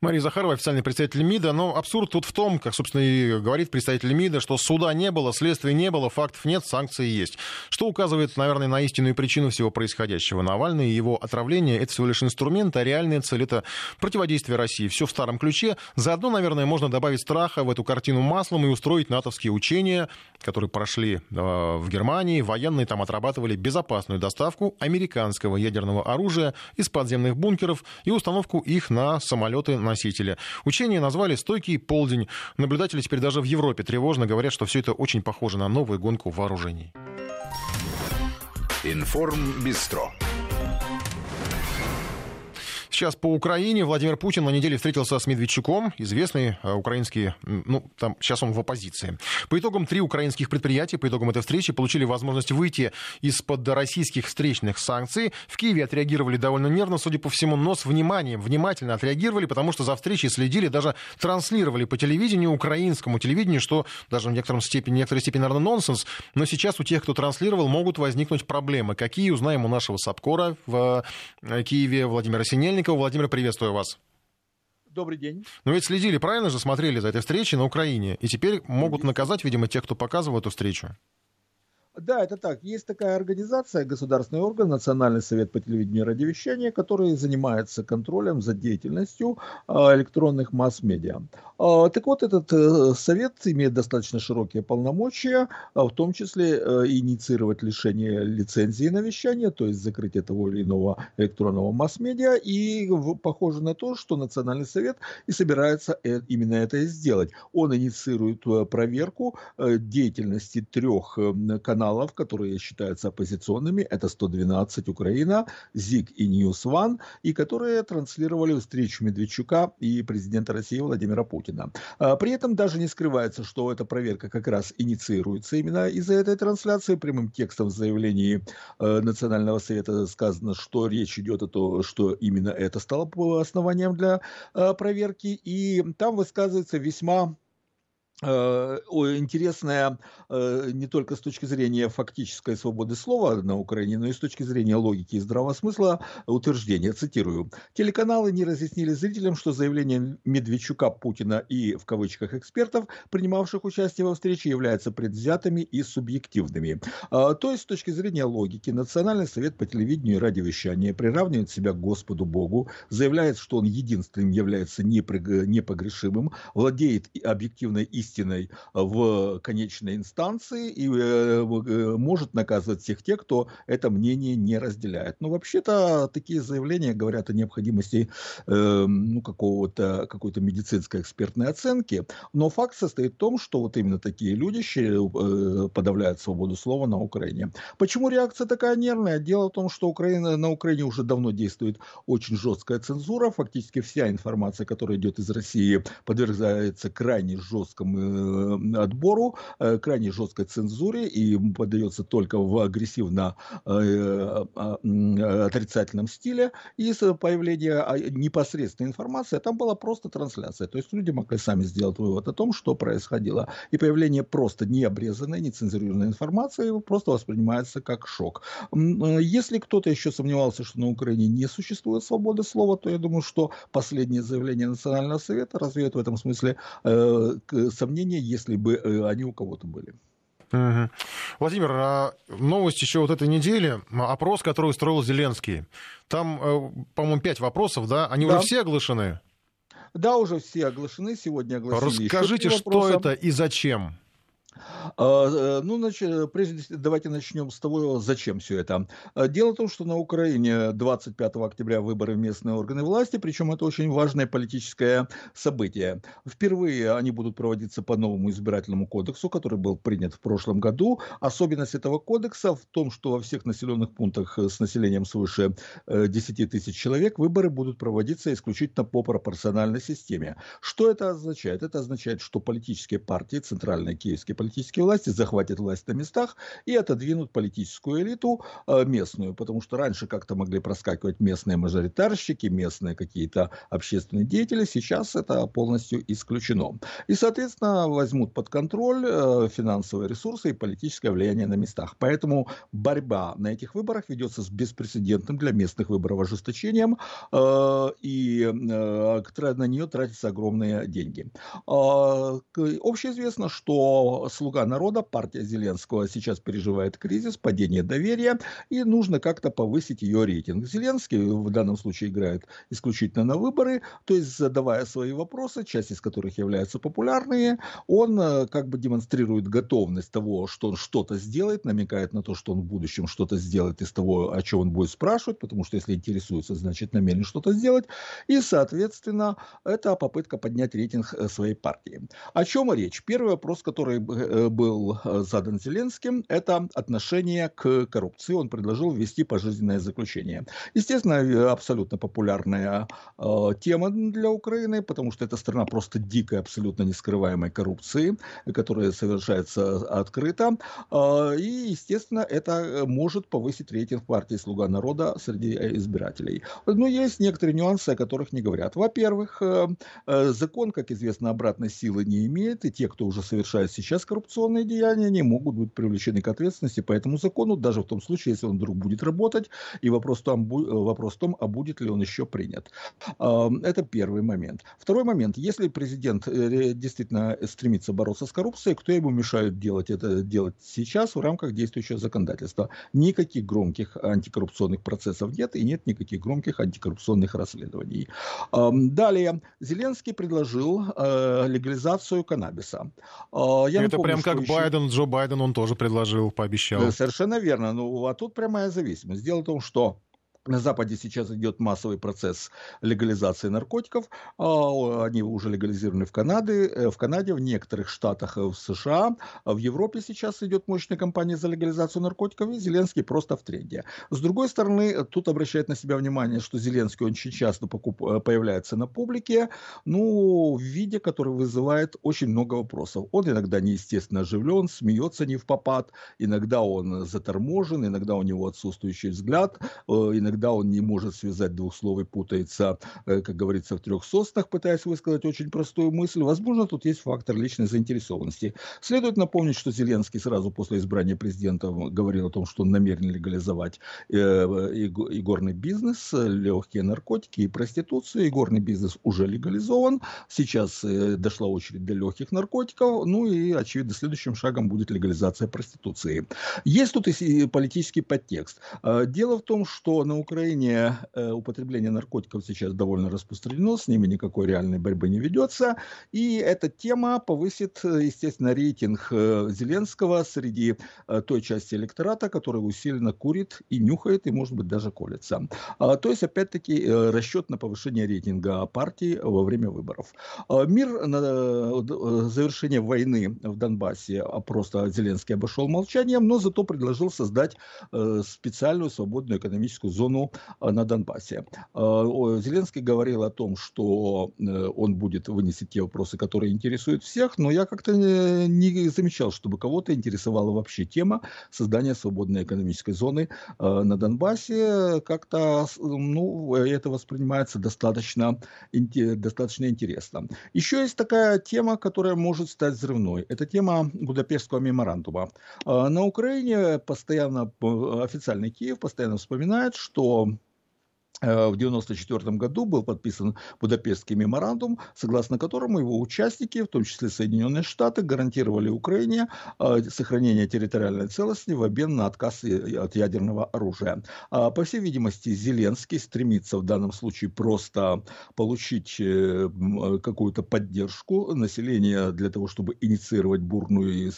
Мария Захарова, официальный представитель МИДа. Но абсурд тут в том, как, собственно, и говорит представитель МИДа, что суда не было, следствия не было, фактов нет, санкции есть. Что указывает, наверное, на истинную причину всего происходящего. Навальный и его отравление — это всего лишь инструмент, а реальная цель — это противодействие России. Все в старом ключе. Заодно, наверное, можно добавить страха в эту картину маслом и устроить натовские учения, которые прошли э, в Германии. Военные там отрабатывали безопасную доставку американского ядерного оружия из подземных бункеров и установку их на самолет самолеты-носители. Учения назвали «Стойкий полдень». Наблюдатели теперь даже в Европе тревожно говорят, что все это очень похоже на новую гонку вооружений. Информ Бистро. Сейчас по Украине Владимир Путин на неделе встретился с Медведчуком, известный э, украинский, ну, там, сейчас он в оппозиции. По итогам три украинских предприятия, по итогам этой встречи, получили возможность выйти из-под российских встречных санкций. В Киеве отреагировали довольно нервно, судя по всему, но с вниманием, внимательно отреагировали, потому что за встречей следили, даже транслировали по телевидению, украинскому телевидению, что даже в некотором степени, некоторой степени, наверное, нонсенс, но сейчас у тех, кто транслировал, могут возникнуть проблемы. Какие, узнаем у нашего САПКОРа в э, Киеве Владимира Синельникова. Мельникова. Владимир, приветствую вас. Добрый день. Но ведь следили, правильно же, смотрели за этой встречей на Украине. И теперь могут наказать, видимо, тех, кто показывал эту встречу. Да, это так. Есть такая организация, государственный орган, Национальный совет по телевидению и радиовещанию, который занимается контролем за деятельностью а, электронных масс-медиа. А, так вот, этот э, совет имеет достаточно широкие полномочия, а, в том числе э, инициировать лишение лицензии на вещание, то есть закрытие того или иного электронного масс-медиа. И похоже на то, что Национальный совет и собирается э, именно это сделать. Он инициирует проверку деятельности трех каналов каналов, которые считаются оппозиционными. Это 112 Украина, ZIK и NewsOne, и которые транслировали встречу Медведчука и президента России Владимира Путина. А, при этом даже не скрывается, что эта проверка как раз инициируется именно из-за этой трансляции. Прямым текстом в заявлении э, Национального совета сказано, что речь идет о том, что именно это стало основанием для э, проверки. И там высказывается весьма интересная э, не только с точки зрения фактической свободы слова на Украине, но и с точки зрения логики и здравого смысла утверждение. Цитирую. Телеканалы не разъяснили зрителям, что заявление Медведчука, Путина и, в кавычках, экспертов, принимавших участие во встрече, являются предвзятыми и субъективными. А, то есть, с точки зрения логики, Национальный совет по телевидению и радиовещанию приравнивает себя к Господу Богу, заявляет, что он единственным является непогрешимым, владеет объективной истиной истиной в конечной инстанции и э, э, может наказывать всех тех, кто это мнение не разделяет. Но вообще-то такие заявления говорят о необходимости э, ну, какого-то, какой-то медицинской экспертной оценки. Но факт состоит в том, что вот именно такие люди подавляют свободу слова на Украине. Почему реакция такая нервная? Дело в том, что Украина, на Украине уже давно действует очень жесткая цензура. Фактически вся информация, которая идет из России, подвергается крайне жесткому отбору, э, крайне жесткой цензуре и подается только в агрессивно э, отрицательном стиле. И с появления а, непосредственной информации там была просто трансляция. То есть люди могли сами сделать вывод о том, что происходило. И появление просто необрезанной, нецензурированной информации просто воспринимается как шок. Если кто-то еще сомневался, что на Украине не существует свободы слова, то я думаю, что последнее заявление Национального совета развеет в этом смысле э, сомнения, если бы э, они у кого-то были. Угу. Владимир, а новость еще вот этой недели, опрос, который устроил Зеленский. Там, э, по-моему, пять вопросов, да? Они да. уже все оглашены? Да, уже все оглашены, сегодня огласили Расскажите, что это и зачем? А, э, ну, значит, прежде давайте начнем с того, зачем все это. А, дело в том, что на Украине 25 октября выборы в местные органы власти, причем это очень важное политическое событие. Впервые они будут проводиться по новому избирательному кодексу, который был принят в прошлом году. Особенность этого кодекса в том, что во всех населенных пунктах с населением свыше 10 э, тысяч человек выборы будут проводиться исключительно по пропорциональной системе. Что это означает? Это означает, что политические партии, центральные киевские политические власти захватят власть на местах и отодвинут политическую элиту э, местную, потому что раньше как-то могли проскакивать местные мажоритарщики, местные какие-то общественные деятели, сейчас это полностью исключено. И, соответственно, возьмут под контроль э, финансовые ресурсы и политическое влияние на местах. Поэтому борьба на этих выборах ведется с беспрецедентным для местных выборов ожесточением, э, и на нее тратятся огромные деньги. Общеизвестно, что «Слуга народа», партия Зеленского, сейчас переживает кризис, падение доверия, и нужно как-то повысить ее рейтинг. Зеленский в данном случае играет исключительно на выборы, то есть задавая свои вопросы, часть из которых являются популярные, он как бы демонстрирует готовность того, что он что-то сделает, намекает на то, что он в будущем что-то сделает из того, о чем он будет спрашивать, потому что если интересуется, значит намерен что-то сделать. И, соответственно, это попытка поднять рейтинг э, своей партии. О чем речь? Первый вопрос, который э, был э, задан Зеленским, это отношение к коррупции. Он предложил ввести пожизненное заключение. Естественно, абсолютно популярная тема для Украины, потому что эта страна просто дикой, абсолютно нескрываемой коррупции, которая совершается открыто. И, естественно, это может повысить рейтинг партии «Слуга народа» среди избирателей. Но есть некоторые нюансы, о которых не говорят. Во-первых, э, э, закон, как известно, обратной силы не имеет, и те, кто уже совершает сейчас коррупционные деяния, не могут быть привлечены к ответственности по этому закону, даже в том случае, если он вдруг будет работать, и вопрос, там, э, вопрос том, а будет ли он еще принят. Это первый момент. Второй момент. Если президент действительно стремится бороться с коррупцией, кто ему мешает делать это делать сейчас в рамках действующего законодательства? Никаких громких антикоррупционных процессов нет, и нет никаких громких антикоррупционных расследований. Далее, Зеленский предложил э, легализацию каннабиса. А, я Это прям как еще... Байден, Джо Байден, он тоже предложил, пообещал. Э, совершенно верно. Ну, а тут прямая зависимость. Дело в том, что на Западе сейчас идет массовый процесс легализации наркотиков. А, они уже легализированы в Канаде, э, в Канаде, в некоторых штатах э, в США. В Европе сейчас идет мощная кампания за легализацию наркотиков, и Зеленский просто в тренде. С другой стороны, тут обращает на себя внимание, что Зеленский очень часто покуп... Э, появляется на публике, ну, в виде, который вызывает очень много вопросов. Он иногда неестественно оживлен, смеется не в попад, иногда он заторможен, иногда у него отсутствующий взгляд, иногда иногда он не может связать двух слов и путается, э, как говорится, в трех соснах, пытаясь высказать очень простую мысль. Возможно, тут есть фактор личной заинтересованности. Следует напомнить, что Зеленский сразу после избрания президента говорил о том, что он намерен легализовать э, игорный бизнес, легкие наркотики и проституцию. Игорный бизнес уже легализован. Сейчас э, дошла очередь до легких наркотиков. Ну и, очевидно, следующим шагом будет легализация проституции. Есть тут и политический подтекст. Дело в том, что на Украине э, употребление наркотиков сейчас довольно распространено, с ними никакой реальной борьбы не ведется. И эта тема повысит, э, естественно, рейтинг э, Зеленского среди той части электората, которая усиленно курит и нюхает, и, может быть, даже колется. А, то есть, опять-таки, расчет на повышение рейтинга партии во время выборов. А, мир на завершение войны в Донбассе а просто Зеленский обошел молчанием, но зато предложил создать специальную свободную экономическую зону зону э, на Донбассе. Э, Зеленский говорил о том, что э, он будет вынести те вопросы, которые интересуют всех, но я как-то не замечал, чтобы кого-то интересовала вообще тема создания свободной экономической зоны на Донбассе. Как-то ну, это воспринимается достаточно, достаточно интересно. Еще есть такая тема, которая может стать взрывной. Это тема Будапештского меморандума. На Украине постоянно официальный Киев постоянно вспоминает, что og в 1994 году был подписан Будапештский меморандум, согласно которому его участники, в том числе Соединенные Штаты, гарантировали Украине э, сохранение территориальной целостности в обмен на отказ от ядерного оружия. А, по всей видимости, Зеленский стремится в данном случае просто получить э, какую-то поддержку населения для того, чтобы инициировать бурную,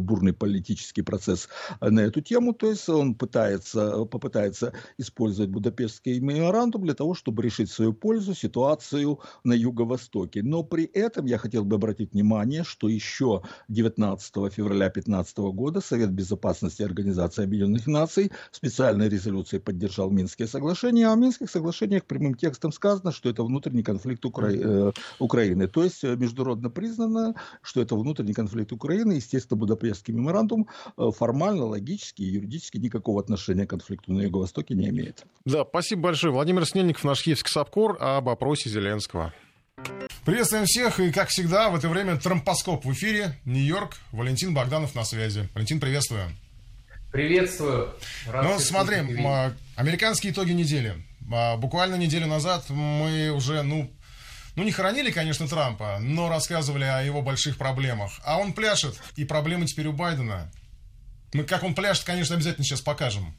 бурный политический процесс на эту тему. То есть он пытается, попытается использовать Будапештский меморандум меморандум для того, чтобы решить в свою пользу ситуацию на Юго-Востоке. Но при этом я хотел бы обратить внимание, что еще 19 февраля 2015 года Совет Безопасности Организации Объединенных Наций специальной резолюцией поддержал Минские соглашения, а в Минских соглашениях прямым текстом сказано, что это внутренний конфликт Укра... э, Украины. То есть э, международно признано, что это внутренний конфликт Украины. Естественно, Будапештский меморандум э, формально, логически и юридически никакого отношения к конфликту на Юго-Востоке не имеет. Да, спасибо большое большое. Владимир Снельников, наш киевский САПКОР, об опросе Зеленского. Приветствуем всех, и, как всегда, в это время Трампоскоп в эфире. Нью-Йорк, Валентин Богданов на связи. Валентин, приветствую. Приветствую. Рад ну, смотрим, а, американские итоги недели. А, буквально неделю назад мы уже, ну, ну, не хоронили, конечно, Трампа, но рассказывали о его больших проблемах. А он пляшет, и проблемы теперь у Байдена. Мы, как он пляшет, конечно, обязательно сейчас покажем.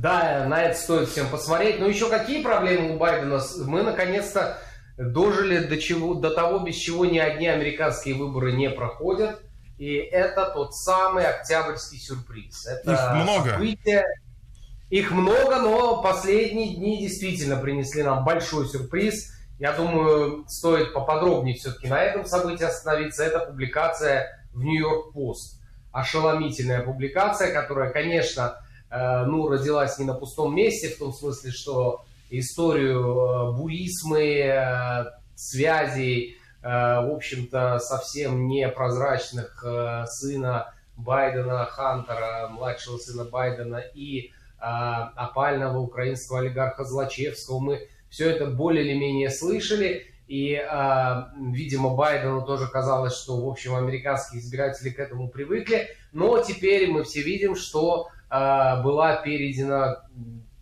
Да, на это стоит всем посмотреть. Но еще какие проблемы у Байдена? Мы, наконец-то, дожили до, чего, до того, без чего ни одни американские выборы не проходят. И это тот самый октябрьский сюрприз. Это Их много. Событие, их много, но последние дни действительно принесли нам большой сюрприз. Я думаю, стоит поподробнее все-таки на этом событии остановиться. Это публикация в Нью-Йорк Пост. Ошеломительная публикация, которая, конечно, ну, родилась не на пустом месте, в том смысле, что историю э, бурисмы, э, связей, в общем-то, совсем непрозрачных сына Байдена, Хантера, младшего сына Байдена и опального украинского олигарха Злачевского. Мы все это более или менее слышали. И, э, видимо, Байдену тоже казалось, что, в общем, американские избиратели к этому привыкли. Но теперь мы все видим, что э, была перейдена,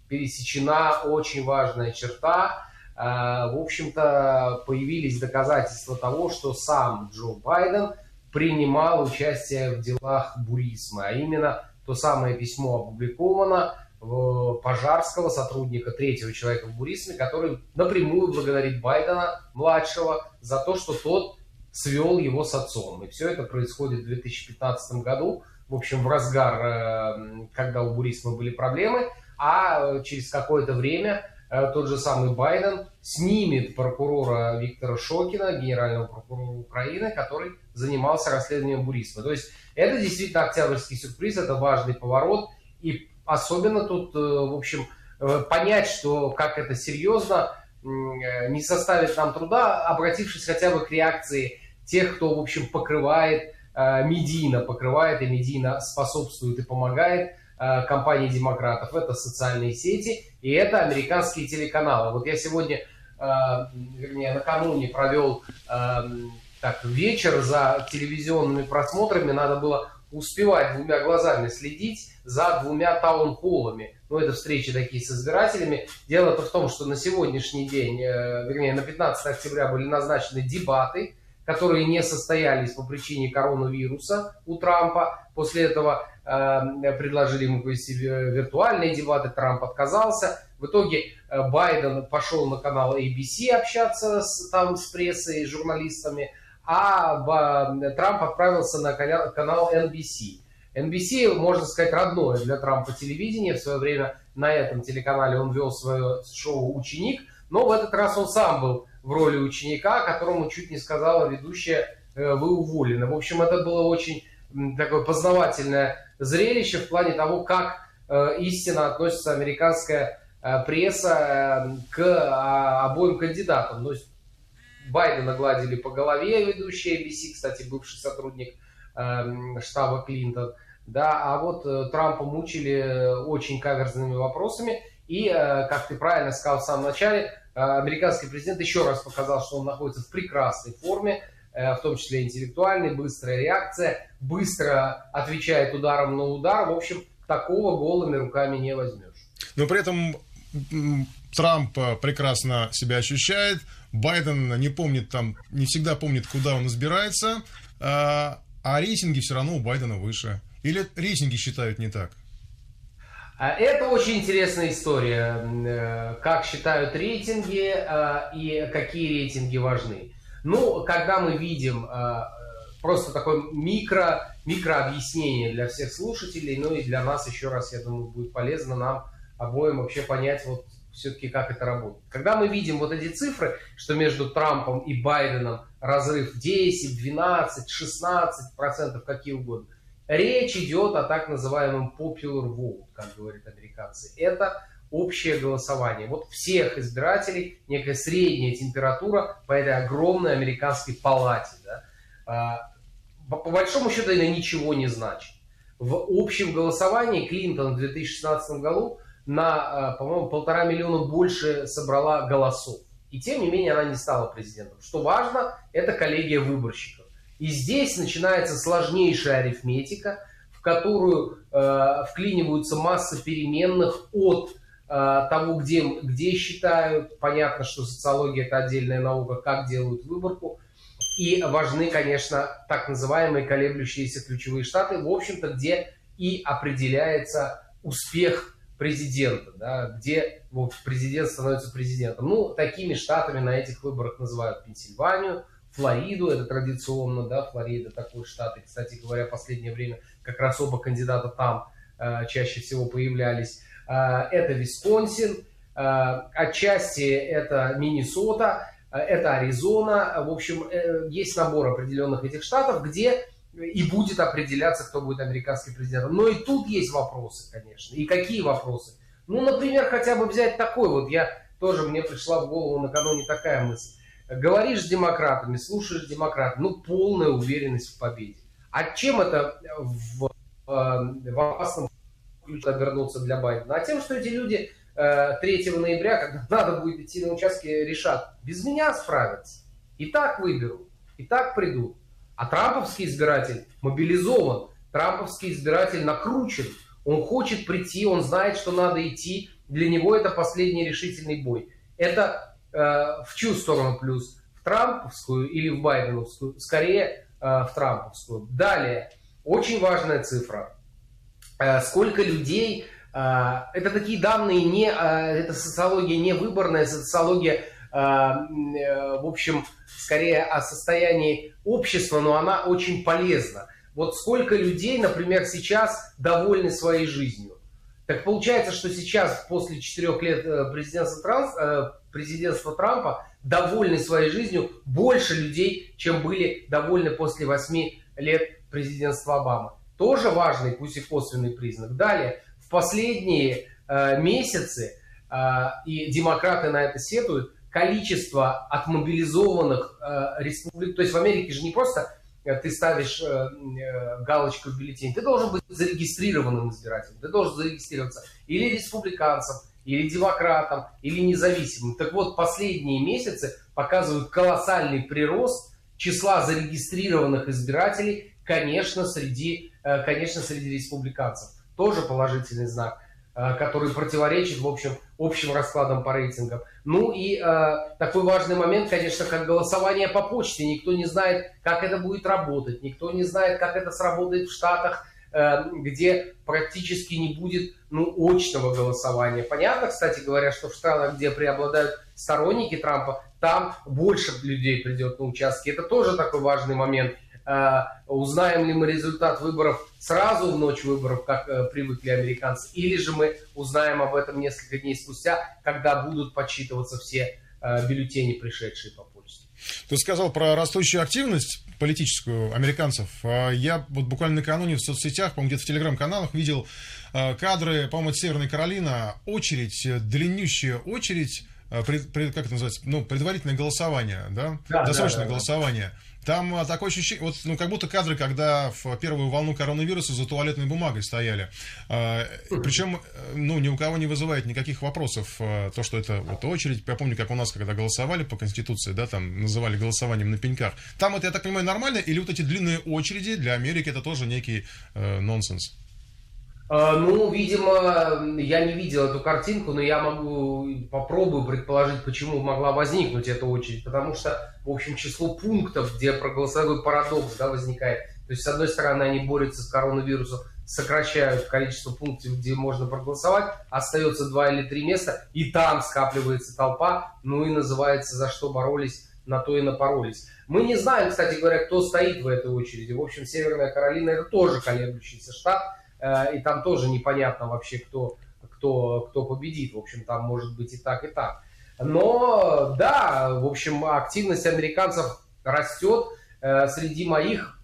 пересечена очень важная черта. Э, в общем-то, появились доказательства того, что сам Джо Байден принимал участие в делах Бурисма. А именно, то самое письмо опубликовано, Пожарского, сотрудника третьего человека в Бурисме, который напрямую благодарит Байдена, младшего, за то, что тот свел его с отцом. И все это происходит в 2015 году, в общем, в разгар, э, когда у Бурисма были проблемы, а через какое-то время э, тот же самый Байден снимет прокурора Виктора Шокина, генерального прокурора Украины, который занимался расследованием Бурисма. То есть это действительно октябрьский сюрприз, это важный поворот, и особенно тут, э, в общем, э, понять, что как это серьезно, э, не составит нам труда, обратившись хотя бы к реакции тех, кто, в общем, покрывает, медийно покрывает и медийно способствует и помогает компании демократов. Это социальные сети и это американские телеканалы. Вот я сегодня, вернее, накануне провел так, вечер за телевизионными просмотрами, надо было успевать двумя глазами следить за двумя таунхоллами. Ну, это встречи такие с избирателями. Дело-то в том, что на сегодняшний день, э, вернее, на 15 октября были назначены дебаты, которые не состоялись по причине коронавируса у Трампа. После этого э, предложили ему провести виртуальные дебаты, Трамп отказался. В итоге э, Байден пошел на канал ABC общаться с, там с прессой, с журналистами, а Трамп отправился на канал NBC. NBC, можно сказать, родное для Трампа телевидение. В свое время на этом телеканале он вел свое шоу «Ученик», но в этот раз он сам был в роли ученика, которому чуть не сказала ведущая «Э, «Вы уволены». В общем, это было очень такое познавательное зрелище в плане того, как э, истинно относится американская э, пресса к а, обоим кандидатам. Есть Байдена гладили по голове ведущая ABC, кстати, бывший сотрудник штаба Клинтон – да, а вот Трампа мучили очень каверзными вопросами, и, как ты правильно сказал в самом начале, американский президент еще раз показал, что он находится в прекрасной форме, в том числе интеллектуальной, быстрая реакция, быстро отвечает ударом на удар. В общем, такого голыми руками не возьмешь. Но при этом Трамп прекрасно себя ощущает, Байден не помнит там, не всегда помнит, куда он избирается, а рейтинги все равно у Байдена выше. Или рейтинги считают не так? А, это очень интересная история. Э, как считают рейтинги э, и какие рейтинги важны. Ну, когда мы видим э, просто такое микро, микрообъяснение для всех слушателей, ну и для нас еще раз, я думаю, будет полезно нам обоим вообще понять вот все-таки, как это работает. Когда мы видим вот эти цифры, что между Трампом и Байденом разрыв 10, 12, 16 процентов, какие угодно, Речь идет о так называемом popular vote, как говорят американцы. Это общее голосование. Вот всех избирателей, некая средняя температура по этой огромной американской палате. Да? А, по, большому счету это ничего не значит. В общем голосовании Клинтон в 2016 году на, а, по-моему, полтора миллиона больше собрала голосов. И тем не менее она не стала президентом. Что важно, это коллегия выборщиков. И здесь начинается сложнейшая арифметика, в которую э, вклиниваются масса переменных от того, где, где считают. Понятно, что социология это отдельная наука, как делают выборку. И важны, конечно, так называемые колеблющиеся ключевые штаты, в общем-то, где и определяется успех президента, да, где вот, президент становится президентом. Ну, такими штатами на этих выборах называют Пенсильванию, Флориду, это традиционно, да, Флорида такой штат, и, кстати говоря, в последнее время как раз оба кандидата там э, чаще всего появлялись. Э, это Висконсин, э, отчасти это Миннесота, э, это Аризона, в общем, э, есть набор определенных этих штатов, где и будет определяться, кто будет американским президентом. Но и тут есть вопросы, конечно. И какие вопросы? Ну, например, хотя бы взять такой вот, я тоже, мне пришла в голову накануне такая мысль. Говоришь с демократами, слушаешь демократов, ну, полная уверенность в победе. А чем это в, э, в опасном ключе обернуться для Байдена? А тем, что эти люди 3 э, ноября, когда надо будет идти на участке, решат, без меня справятся. И так выберут, и так придут. А трамповский избиратель мобилизован, трамповский избиратель накручен. Он хочет прийти, он знает, что надо идти. Для него это последний решительный бой. Это в чью сторону плюс? В трамповскую или в байденовскую? Скорее э, в трамповскую. Далее, очень важная цифра. Э, сколько людей... Э, это такие данные, не, э, это социология не выборная, социология э, в общем, скорее о состоянии общества, но она очень полезна. Вот сколько людей, например, сейчас довольны своей жизнью. Так получается, что сейчас, после четырех лет э, президентства, Транс, э, президентства Трампа, довольны своей жизнью больше людей, чем были довольны после восьми лет президентства Обамы. Тоже важный, пусть и косвенный признак. Далее, в последние месяцы, и демократы на это сетуют, количество отмобилизованных э, республик, то есть в Америке же не просто э, ты ставишь э, э, галочку в бюллетень, ты должен быть зарегистрированным избирателем, ты должен зарегистрироваться или республиканцем, или демократом, или независимым. Так вот, последние месяцы показывают колоссальный прирост числа зарегистрированных избирателей, конечно, среди, э, конечно, среди республиканцев. Тоже положительный знак. Э, который противоречит, в общем, общим раскладам по рейтингам. Ну и э, такой важный момент, конечно, как голосование по почте. Никто не знает, как это будет работать, никто не знает, как это сработает в Штатах, где практически не будет ну, очного голосования. Понятно, кстати говоря, что в странах, где преобладают сторонники Трампа, там больше людей придет на участки. Это тоже такой важный момент – а, узнаем ли мы результат выборов сразу в ночь выборов, как э, привыкли американцы, или же мы узнаем об этом несколько дней спустя, когда будут подсчитываться все э, бюллетени, пришедшие по. Ты сказал про растущую активность политическую американцев. А я вот буквально накануне в соцсетях, по-моему, где-то в телеграм-каналах видел э, кадры, по-моему, от Северной Каролина, очередь, длиннющая очередь, пред, пред, как это называется, ну, предварительное голосование, да, да досрочное да, да, голосование. Да там а, такое ощущение, вот, ну, как будто кадры, когда в первую волну коронавируса за туалетной бумагой стояли. А, причем, ну, ни у кого не вызывает никаких вопросов а, то, что это вот очередь. Я помню, как у нас, когда голосовали по Конституции, да, там называли голосованием на пеньках. Там это, я так понимаю, нормально? Или вот эти длинные очереди для Америки это тоже некий э, нонсенс? А, ну, видимо, я не видел эту картинку, но я могу попробую предположить, почему могла возникнуть эта очередь. Потому что, в общем, число пунктов, где проголосовой парадокс да, возникает. То есть, с одной стороны, они борются с коронавирусом, сокращают количество пунктов, где можно проголосовать, остается два или три места, и там скапливается толпа, ну и называется «За что боролись, на то и напоролись». Мы не знаем, кстати говоря, кто стоит в этой очереди. В общем, Северная Каролина – это тоже колеблющийся штат, и там тоже непонятно вообще, кто, кто, кто победит. В общем, там может быть и так, и так. Но да, в общем, активность американцев растет. Э, среди моих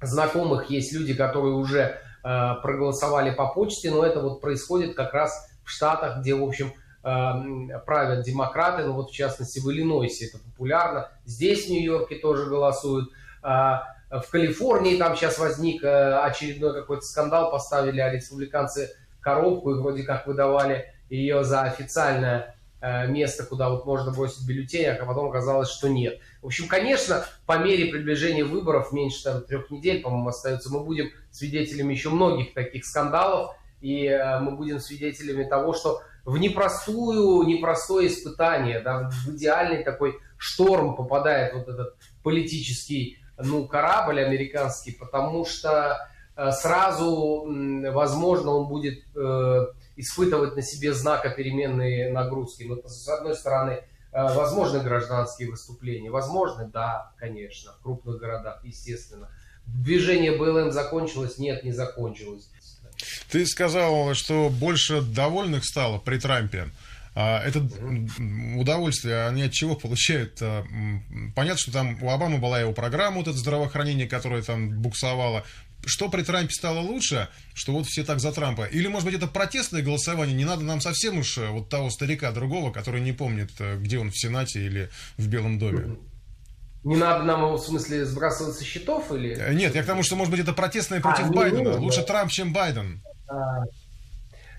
знакомых есть люди, которые уже э, проголосовали по почте, но это вот происходит как раз в Штатах, где, в общем, правят демократы, ну вот в частности в Иллинойсе это популярно, здесь в Нью-Йорке тоже голосуют. В Калифорнии там сейчас возник э, очередной какой-то скандал, поставили а республиканцы коробку и вроде как выдавали ее за официальное э, место, куда вот можно бросить бюллетень, а потом оказалось, что нет. В общем, конечно, по мере приближения выборов, меньше там, трех недель, по-моему, остается, мы будем свидетелями еще многих таких скандалов, и э, мы будем свидетелями того, что в непростую, непростое испытание, да, в идеальный такой шторм попадает вот этот политический ну, корабль американский, потому что э, сразу, возможно, он будет э, испытывать на себе знако-переменные нагрузки. Но, с одной стороны, э, возможны гражданские выступления, возможно, да, конечно, в крупных городах, естественно. Движение БЛМ закончилось? Нет, не закончилось. Ты сказал, что больше довольных стало при Трампе. А это удовольствие, они от чего получают? А, понятно, что там у Обамы была его программа, вот это здравоохранение, которое там буксовало. Что при Трампе стало лучше, что вот все так за Трампа? Или, может быть, это протестное голосование? Не надо нам совсем уж э, вот того старика другого, который не помнит, э, где он в Сенате или в Белом доме. Не надо нам в смысле, сбрасывать со счетов? Или... Э, нет, я к тому, что, может быть, это протестное против а, Байдена. Не, Лучше да. Трамп, чем Байден. А,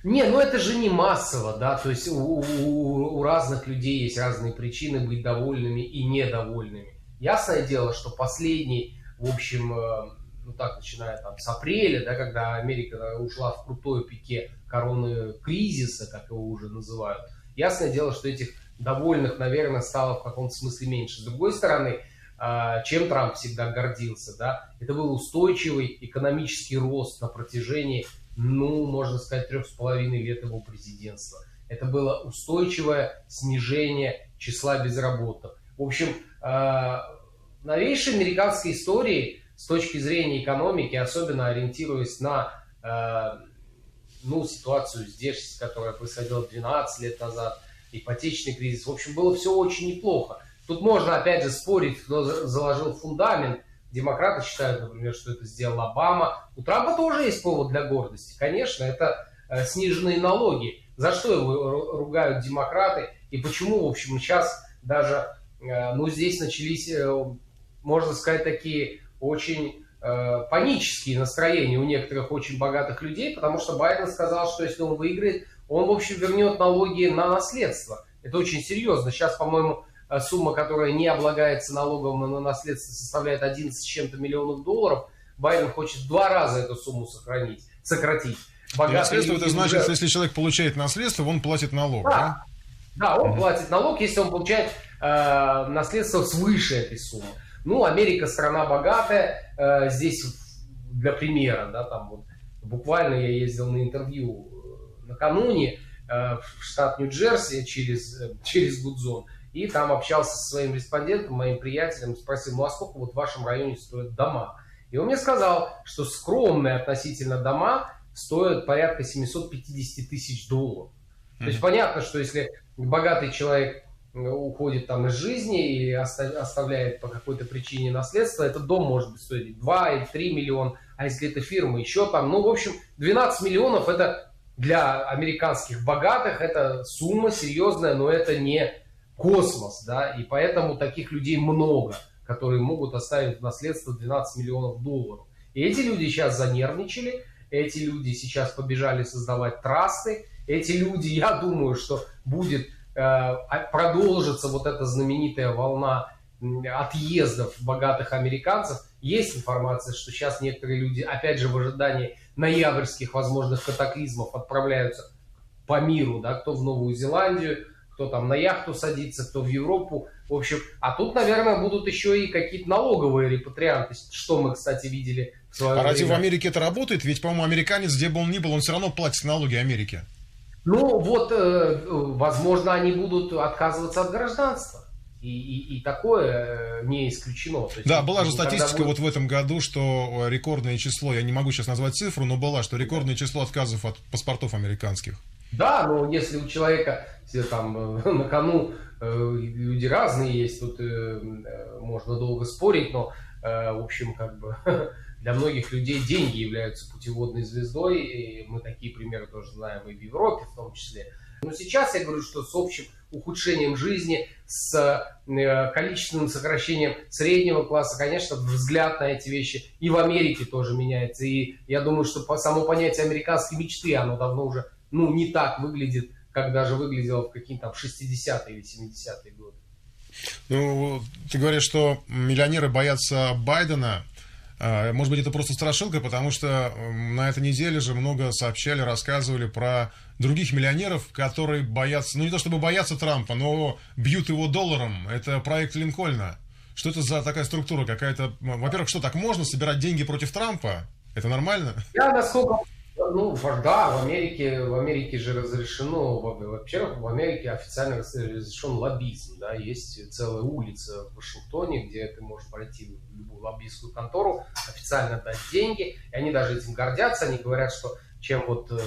не, ну это же не массово, да, то есть у, у, у разных людей есть разные причины быть довольными и недовольными. Ясное дело, что последний, в общем, э, ну так, начиная там с апреля, да, когда Америка ушла в крутой пике короны кризиса, как его уже называют, ясное дело, что этих довольных, наверное, стало в каком-то смысле меньше. С другой стороны, э, чем Трамп всегда гордился, да, это был устойчивый экономический рост на протяжении ну, можно сказать, трех с половиной лет его президентства. Это было устойчивое снижение числа безработных. В общем, э, новейшей американской истории с точки зрения экономики, особенно ориентируясь на э, ну, ситуацию здесь, которая происходила 12 лет назад, ипотечный кризис, в общем, было все очень неплохо. Тут можно, опять же, спорить, кто заложил фундамент, Демократы считают, например, что это сделал Обама. У Трампа тоже есть повод для гордости. Конечно, это э, сниженные налоги. За что его ругают демократы? И почему, в общем, сейчас даже, э, ну, здесь начались, э, можно сказать, такие очень панические настроения у некоторых очень богатых людей, потому что Байден сказал, что если он выиграет, он, в общем, вернет налоги на наследство. Это очень серьезно. Сейчас, по-моему, сумма, которая не облагается налогом на наследство, составляет 11 с чем-то миллионов долларов. Байден хочет два раза эту сумму сохранить, сократить. Богатые наследство это значит, что если человек получает наследство, он платит налог, да? Да, да он платит налог, если он получает э, наследство свыше этой суммы. Ну, Америка страна богатая, э, здесь для примера, да, там вот буквально я ездил на интервью э, накануне э, в штат Нью-Джерси через, э, через Гудзон. И там общался со своим респондентом, моим приятелем, спросил, ну а сколько вот в вашем районе стоят дома? И он мне сказал, что скромные относительно дома стоят порядка 750 тысяч долларов. Mm-hmm. То есть понятно, что если богатый человек э, уходит там из жизни и оставляет по какой-то причине наследство, этот дом может быть стоить 2 или 3 миллиона, а если это фирма, еще там, ну, в общем, 12 миллионов это для американских богатых, это сумма серьезная, но это не космос, да, и поэтому таких людей много, которые могут оставить в наследство 12 миллионов долларов. И эти люди сейчас занервничали, эти люди сейчас побежали создавать трасты, эти люди, я думаю, что будет э, продолжится вот эта знаменитая волна отъездов богатых американцев. Есть информация, что сейчас некоторые люди, опять же, в ожидании ноябрьских возможных катаклизмов отправляются по миру, да, кто в Новую Зеландию, кто там на яхту садится, кто в Европу. В общем, а тут, наверное, будут еще и какие-то налоговые репатрианты, что мы, кстати, видели в свое А разве в Америке это работает? Ведь, по-моему, американец, где бы он ни был, он все равно платит налоги Америке. Ну, вот, э, возможно, они будут отказываться от гражданства. И, и, и такое э, не исключено. То есть, да, была же статистика будет... вот в этом году, что рекордное число, я не могу сейчас назвать цифру, но была, что рекордное число отказов от паспортов американских. Да, но если у человека все там э, на кону э, люди разные есть, тут э, можно долго спорить, но, в общем, как бы для многих людей деньги являются путеводной звездой, и мы такие примеры тоже знаем и в Европе в том числе. Но сейчас я говорю, что с общим ухудшением жизни, с количественным сокращением среднего класса, конечно, взгляд на эти вещи и в Америке тоже меняется. И я думаю, что само понятие американской мечты, оно давно уже ну, не так выглядит, как даже выглядело в какие-то там 60-е или 70-е годы. Ну, ты говоришь, что миллионеры боятся Байдена. А, может быть, это просто страшилка, потому что на этой неделе же много сообщали, рассказывали про других миллионеров, которые боятся, ну не то чтобы боятся Трампа, но бьют его долларом. Это проект Линкольна. Что это за такая структура какая-то? Во-первых, что так можно собирать деньги против Трампа? Это нормально? Я насколько ну, да, в Америке, в Америке же разрешено, во-первых, в Америке официально разрешен лоббизм, да, есть целая улица в Вашингтоне, где ты можешь пройти в любую лоббистскую контору, официально дать деньги, и они даже этим гордятся, они говорят, что чем вот э,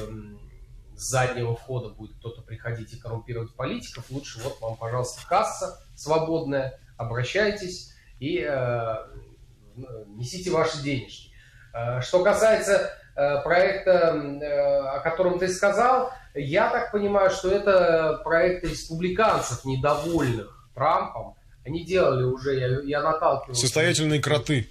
с заднего входа будет кто-то приходить и коррумпировать политиков, лучше вот вам, пожалуйста, касса свободная, обращайтесь и э, несите ваши денежки. Э, что касается проекта, э, о котором ты сказал, я так понимаю, что это проект республиканцев, недовольных Трампом. Они делали уже, я, я наталкивался... Состоятельные кроты.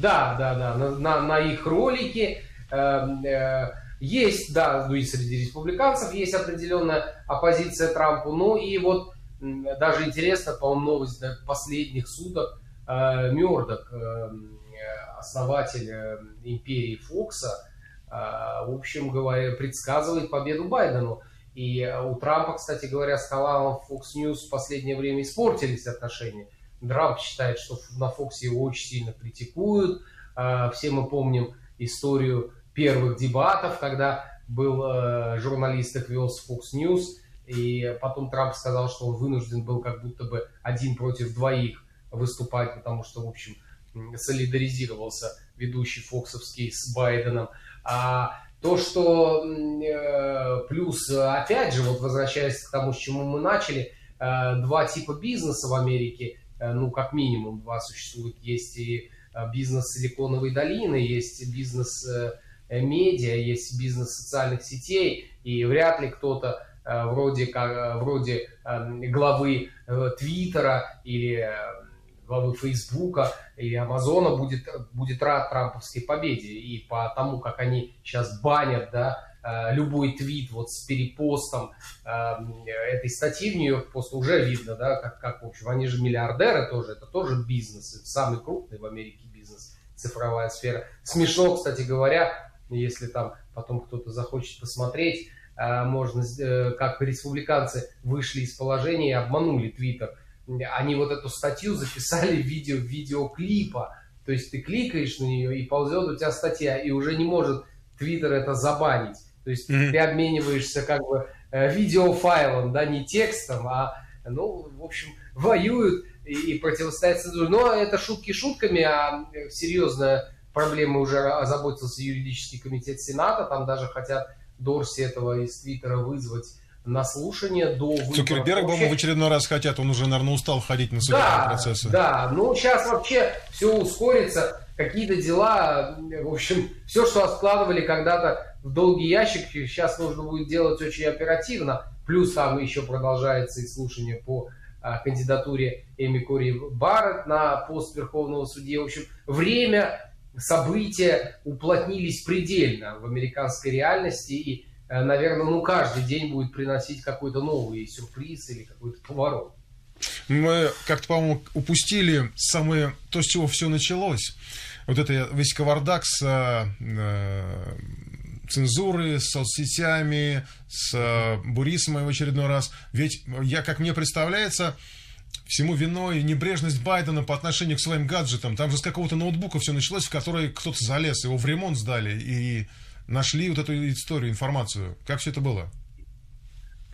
Да, да, да, на, на, на их ролики. Э, есть, да, ну и среди республиканцев есть определенная оппозиция Трампу. Ну и вот даже интересно, по-моему, новость последних суток. Мердок, основатель э, империи Фокса, э, в общем говоря, предсказывает победу Байдену. И э, у Трампа, кстати говоря, с каналом Fox News в последнее время испортились отношения. Трамп считает, что на Фоксе его очень сильно критикуют. Все мы помним историю первых дебатов, когда был журналист, их вел с Fox News, и потом Трамп сказал, что он вынужден был как будто бы один против двоих выступать, потому что, в общем, солидаризировался ведущий Фоксовский с Байденом. А то, что э, плюс, опять же, вот возвращаясь к тому, с чему мы начали, э, два типа бизнеса в Америке, э, ну, как минимум два существуют. Есть и бизнес Силиконовой долины, есть бизнес медиа, есть бизнес социальных сетей, и вряд ли кто-то вроде, как, вроде главы Твиттера или главы Фейсбука или Амазона будет, будет рад трамповской победе. И по тому, как они сейчас банят, да, э, любой твит вот с перепостом э, этой статьи в Нью-Йорк Пост уже видно, да, как, как, в общем, они же миллиардеры тоже, это тоже бизнес, самый крупный в Америке бизнес, цифровая сфера. Смешно, кстати говоря, если там потом кто-то захочет посмотреть, э, можно, как республиканцы вышли из положения и обманули Твиттер они вот эту статью записали в видео видеоклипа. То есть ты кликаешь на нее и ползет у тебя статья, и уже не может Твиттер это забанить. То есть mm-hmm. ты обмениваешься как бы э, видеофайлом, да, не текстом, а, ну, в общем, воюют и, и противостоят цензуре. Но это шутки шутками, а э, серьезная проблема уже озаботился юридический комитет Сената. Там даже хотят Дорси этого из Твиттера вызвать на слушание до выборов. Цукерберг, вообще... в очередной раз хотят, он уже, наверное, устал ходить на судебные да, процессы. Да, ну сейчас вообще все ускорится, какие-то дела, в общем, все, что откладывали когда-то в долгий ящик, сейчас нужно будет делать очень оперативно. Плюс там еще продолжается и слушание по а, кандидатуре Эми Кори Барретт на пост Верховного судьи. В общем, время, события уплотнились предельно в американской реальности, и наверное, ну, каждый день будет приносить какой-то новый сюрприз или какой-то поворот. Мы как-то, по-моему, упустили самое то, с чего все началось. Вот это весь кавардак с э, цензурой, с соцсетями, с э, Бурисом в очередной раз. Ведь, я, как мне представляется, всему виной небрежность Байдена по отношению к своим гаджетам. Там же с какого-то ноутбука все началось, в который кто-то залез, его в ремонт сдали, и нашли вот эту историю, информацию? Как все это было?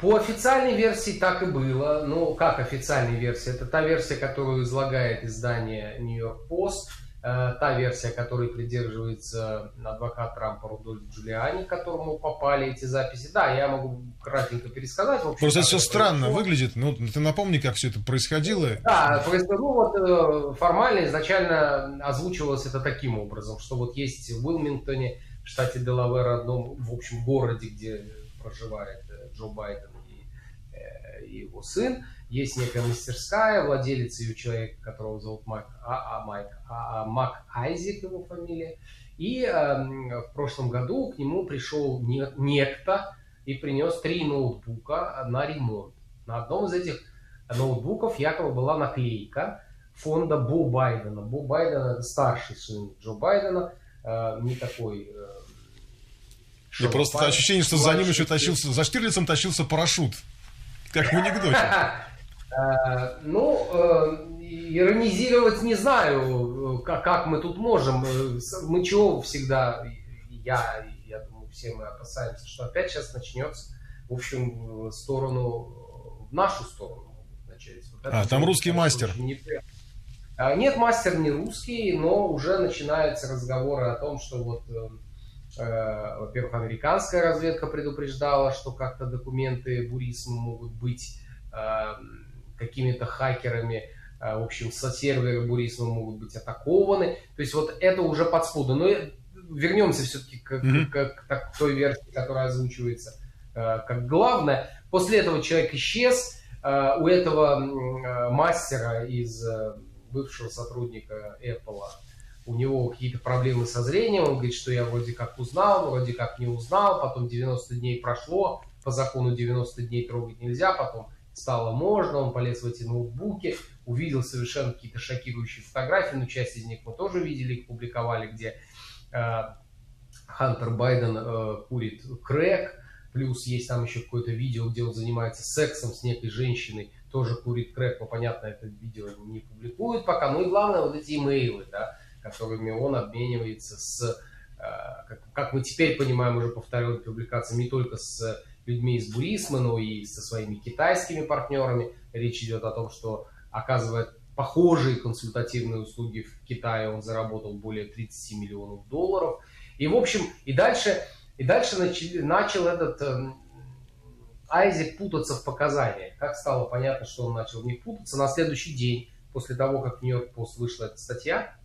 По официальной версии так и было. Ну, как официальная версия? Это та версия, которую излагает издание York Post, э, та версия, которой придерживается адвокат Трампа Рудольф Джулиани, к которому попали эти записи. Да, я могу кратенько пересказать. общем, Просто это все странно происходит. выглядит. Ну, ты напомни, как все это происходило. Да, ну вот э, формально изначально озвучивалось это таким образом, что вот есть в Уилмингтоне штате Делавэр, одном, в общем, городе, где проживает э, Джо Байден и, э, и его сын, есть некая мастерская, владелец ее человек, которого зовут Майк, а, а, Майк, а, а, Мак Айзек его фамилия. И э, в прошлом году к нему пришел не, некто и принес три ноутбука на ремонт. На одном из этих ноутбуков якобы была наклейка фонда Бо Байдена. Бо Байден это старший сын Джо Байдена, э, не такой... Э, и просто ощущение, что за ним еще тащился, за Штирлицем тащился парашют, как в анекдоте. Э, ну, иронизировать не знаю, как мы тут можем. Мы чего всегда, я, я думаю, все мы опасаемся, что опять сейчас начнется, в общем, в сторону, в нашу сторону начать. Вот а, там русский мастер. А, нет, мастер не русский, но уже начинаются разговоры о том, что вот, э, э, во-первых, американская разведка предупреждала, что как-то документы Бурисма могут быть э, какими-то хакерами, э, в общем, со сервера Бурисма могут быть атакованы. То есть вот это уже подспудно. Но вернемся все-таки к, mm-hmm. к, к, к той версии, которая озвучивается э, как главное. После этого человек исчез. Э, у этого э, мастера из э, бывшего сотрудника Apple, у него какие-то проблемы со зрением, он говорит, что я вроде как узнал, вроде как не узнал, потом 90 дней прошло, по закону 90 дней трогать нельзя, потом стало можно, он полез в эти ноутбуки, увидел совершенно какие-то шокирующие фотографии, но часть из них мы тоже видели, их публиковали, где э, Хантер Байден э, курит крэк, плюс есть там еще какое-то видео, где он занимается сексом с некой женщиной, тоже курит крэк, но, понятно, это видео не публикуют пока. Ну и главное, вот эти имейлы, да, которыми он обменивается с, э, как, мы теперь понимаем уже по второй публикации, не только с людьми из Бурисма, но и со своими китайскими партнерами. Речь идет о том, что оказывает похожие консультативные услуги в Китае. Он заработал более 30 миллионов долларов. И, в общем, и дальше, и дальше начал, начал этот эм, Айзек путаться в показаниях. Как стало понятно, что он начал в них путаться, на следующий день, после того, как в Нью-Йорк Пост вышла эта статья,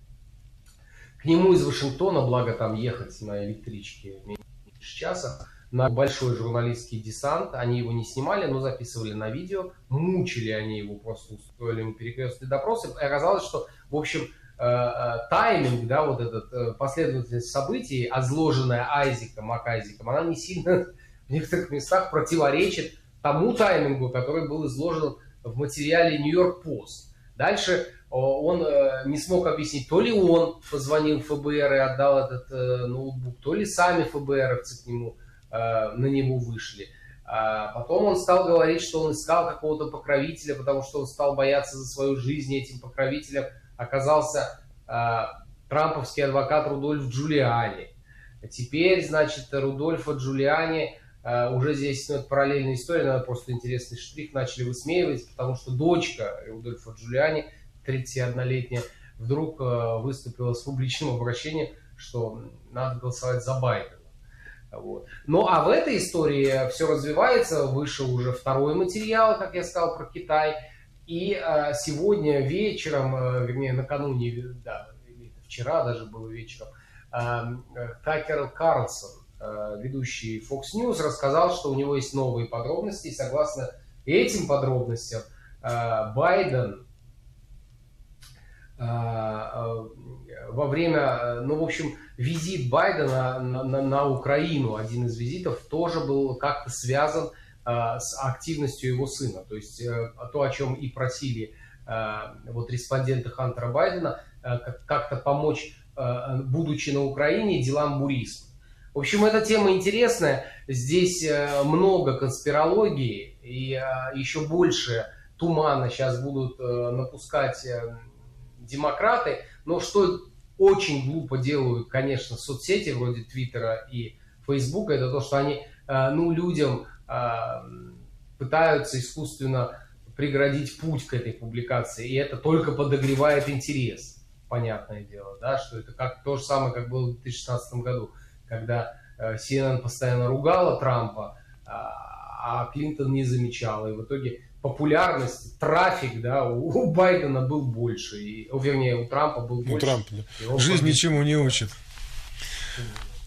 к нему из Вашингтона, благо там ехать на электричке меньше часа, на большой журналистский десант. Они его не снимали, но записывали на видео. Мучили они его, просто устроили ему перекрестные допросы. И оказалось, что, в общем, э, э, тайминг, да, вот этот э, последовательность событий, отложенная Айзеком, Макайзеком, она не сильно в некоторых местах противоречит тому таймингу, который был изложен в материале Нью-Йорк Пост. Дальше он э, не смог объяснить, то ли он позвонил ФБР и отдал этот э, ноутбук, то ли сами ФБРовцы к нему э, на него вышли. А потом он стал говорить, что он искал какого-то покровителя, потому что он стал бояться за свою жизнь. Этим покровителем оказался трамповский адвокат Рудольф Джулиани. Теперь, значит, Рудольфа Джулиани уже здесь ну, параллельная история, надо просто интересный штрих, начали высмеивать, потому что дочка Рудольфа Джулиани, 31-летняя, вдруг uh, выступила с публичным обращением, что надо голосовать за Байдена. Вот. Ну а в этой истории все развивается, вышел уже второй материал, как я сказал, про Китай. И э, сегодня вечером, э, вернее накануне, да, вчера даже было вечером, э, Такер Карлсон, Э, ведущий Fox News, рассказал, что у него есть новые подробности, и согласно этим подробностям э, Байден э, во время, ну, в общем, визит Байдена на, на, на Украину, один из визитов, тоже был как-то связан с активностью его сына. То есть то, о чем и просили вот респонденты Хантера Байдена, как-то помочь, будучи на Украине, делам буризма. В общем, эта тема интересная. Здесь э, много конспирологии и э, еще больше тумана сейчас будут э, напускать демократы. Но что очень глупо делают, конечно, соцсети вроде Твиттера и Фейсбука, это то, что они ну, людям пытаются искусственно преградить путь к этой публикации. И это только подогревает интерес, понятное дело, да, что это как то же самое, как было в 2016 году когда э, CNN постоянно ругала Трампа, а, а Клинтон не замечала. И в итоге популярность, трафик, да, у Байдена был больше, и, вернее, у Трампа был больше. У Трампа, да. Жизнь победил. ничему не учит.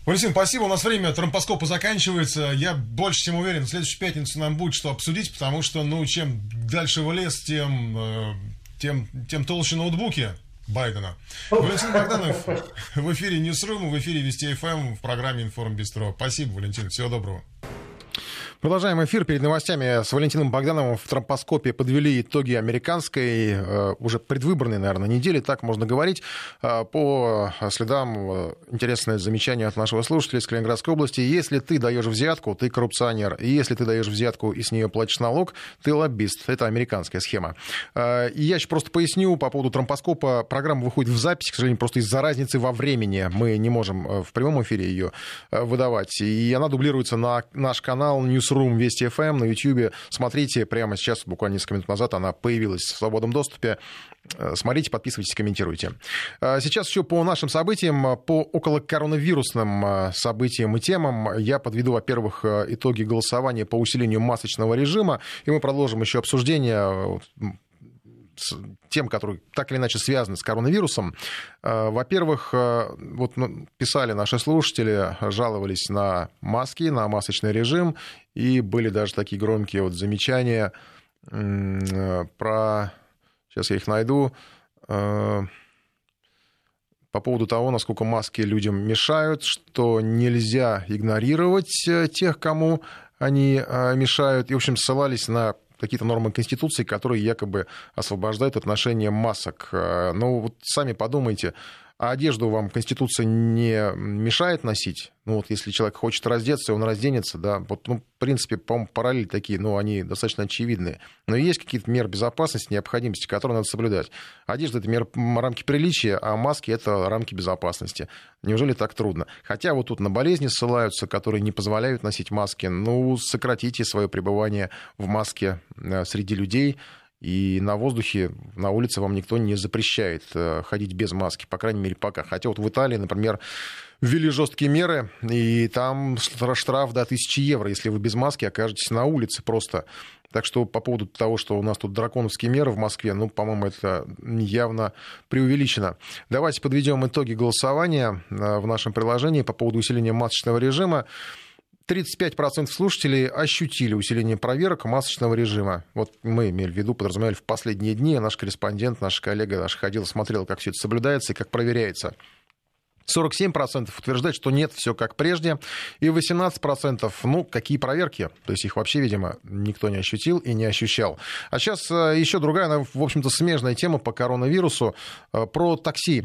Валентин, спасибо. У нас время трампоскопа заканчивается. Я больше чем уверен, в следующую пятницу нам будет что обсудить, потому что, ну, чем дальше в лес, тем, э, тем, тем толще ноутбуки. Байдена. Валентин Богданов в эфире Newsroom, в эфире Вести ФМ в программе Информ Бистро. Спасибо, Валентин. Всего доброго. Продолжаем эфир. Перед новостями с Валентином Богдановым в тромпоскопе подвели итоги американской, э, уже предвыборной, наверное, недели, так можно говорить. Э, по следам э, интересное замечание от нашего слушателя из Калининградской области. Если ты даешь взятку, ты коррупционер. И если ты даешь взятку и с нее платишь налог, ты лоббист. Это американская схема. Я еще просто поясню по поводу тромпоскопа. Программа выходит в запись, к сожалению, просто из-за разницы во времени. Мы не можем в прямом эфире ее выдавать. И она дублируется на наш канал Newsroom Room Вести ФМ эм на YouTube. Смотрите, прямо сейчас, буквально несколько минут назад, она появилась в свободном доступе. Э, смотрите, подписывайтесь, комментируйте. Э, сейчас еще по нашим событиям, по около коронавирусным э, событиям и темам я подведу, во-первых, итоги голосования по усилению масочного режима, и мы продолжим еще обсуждение тем, которые так или иначе связаны с коронавирусом. Э, во-первых, э, вот ну, писали наши слушатели, жаловались на маски, на масочный режим, и были даже такие громкие вот замечания э, про... Сейчас я их найду по поводу того, насколько маски людям мешают, что нельзя игнорировать тех, кому они мешают. И, в общем, ссылались на какие-то нормы Конституции, которые якобы освобождают отношения масок. Э, ну, вот сами подумайте, а одежду вам Конституция не мешает носить? Ну, вот если человек хочет раздеться, он разденется, да. Вот, ну, в принципе, по-моему, параллели такие, ну, они достаточно очевидные. Но есть какие-то меры безопасности, необходимости, которые надо соблюдать. Одежда — это мер, рамки приличия, а маски — это рамки безопасности. Неужели так трудно? Хотя вот тут на болезни ссылаются, которые не позволяют носить маски. Ну, сократите свое пребывание в маске э, среди людей, и на воздухе, на улице вам никто не запрещает э, ходить без маски, по крайней мере, пока. Хотя вот в Италии, например, ввели жесткие меры, и там штраф до 1000 евро, если вы без маски окажетесь на улице просто. Так что по поводу того, что у нас тут драконовские меры в Москве, ну, по-моему, это явно преувеличено. Давайте подведем итоги голосования э, в нашем приложении по поводу усиления масочного режима. 35% слушателей ощутили усиление проверок масочного режима. Вот мы имели в виду, подразумевали в последние дни. Наш корреспондент, наш коллега наш ходил, смотрел, как все это соблюдается и как проверяется. 47% утверждают, что нет, все как прежде. И 18%, ну, какие проверки? То есть их вообще, видимо, никто не ощутил и не ощущал. А сейчас э, еще другая, в общем-то, смежная тема по коронавирусу, э, про такси.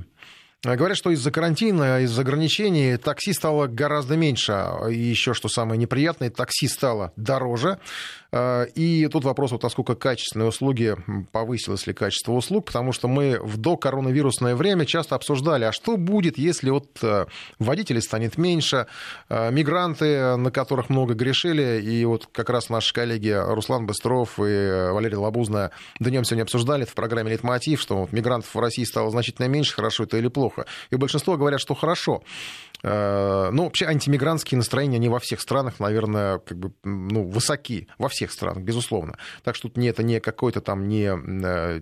А говорят, что из-за карантина, из-за ограничений такси стало гораздо меньше. И еще, что самое неприятное, такси стало дороже. А, и тут вопрос, вот насколько качественные услуги, повысилось ли качество услуг, потому что мы в докоронавирусное время часто обсуждали, а что будет, если вот э, водителей станет меньше, э, мигранты, на которых много грешили, и вот как раз наши коллеги Руслан Быстров и Валерий Лабузна днем сегодня обсуждали в программе «Литмотив», что вот мигрантов в России стало значительно меньше, хорошо это или плохо. И большинство говорят, что хорошо. Э, ну, вообще антимигрантские настроения, они во всех странах, наверное, как бы, ну, высоки. Во всех странах, безусловно. Так что тут не, это не какой-то там не э,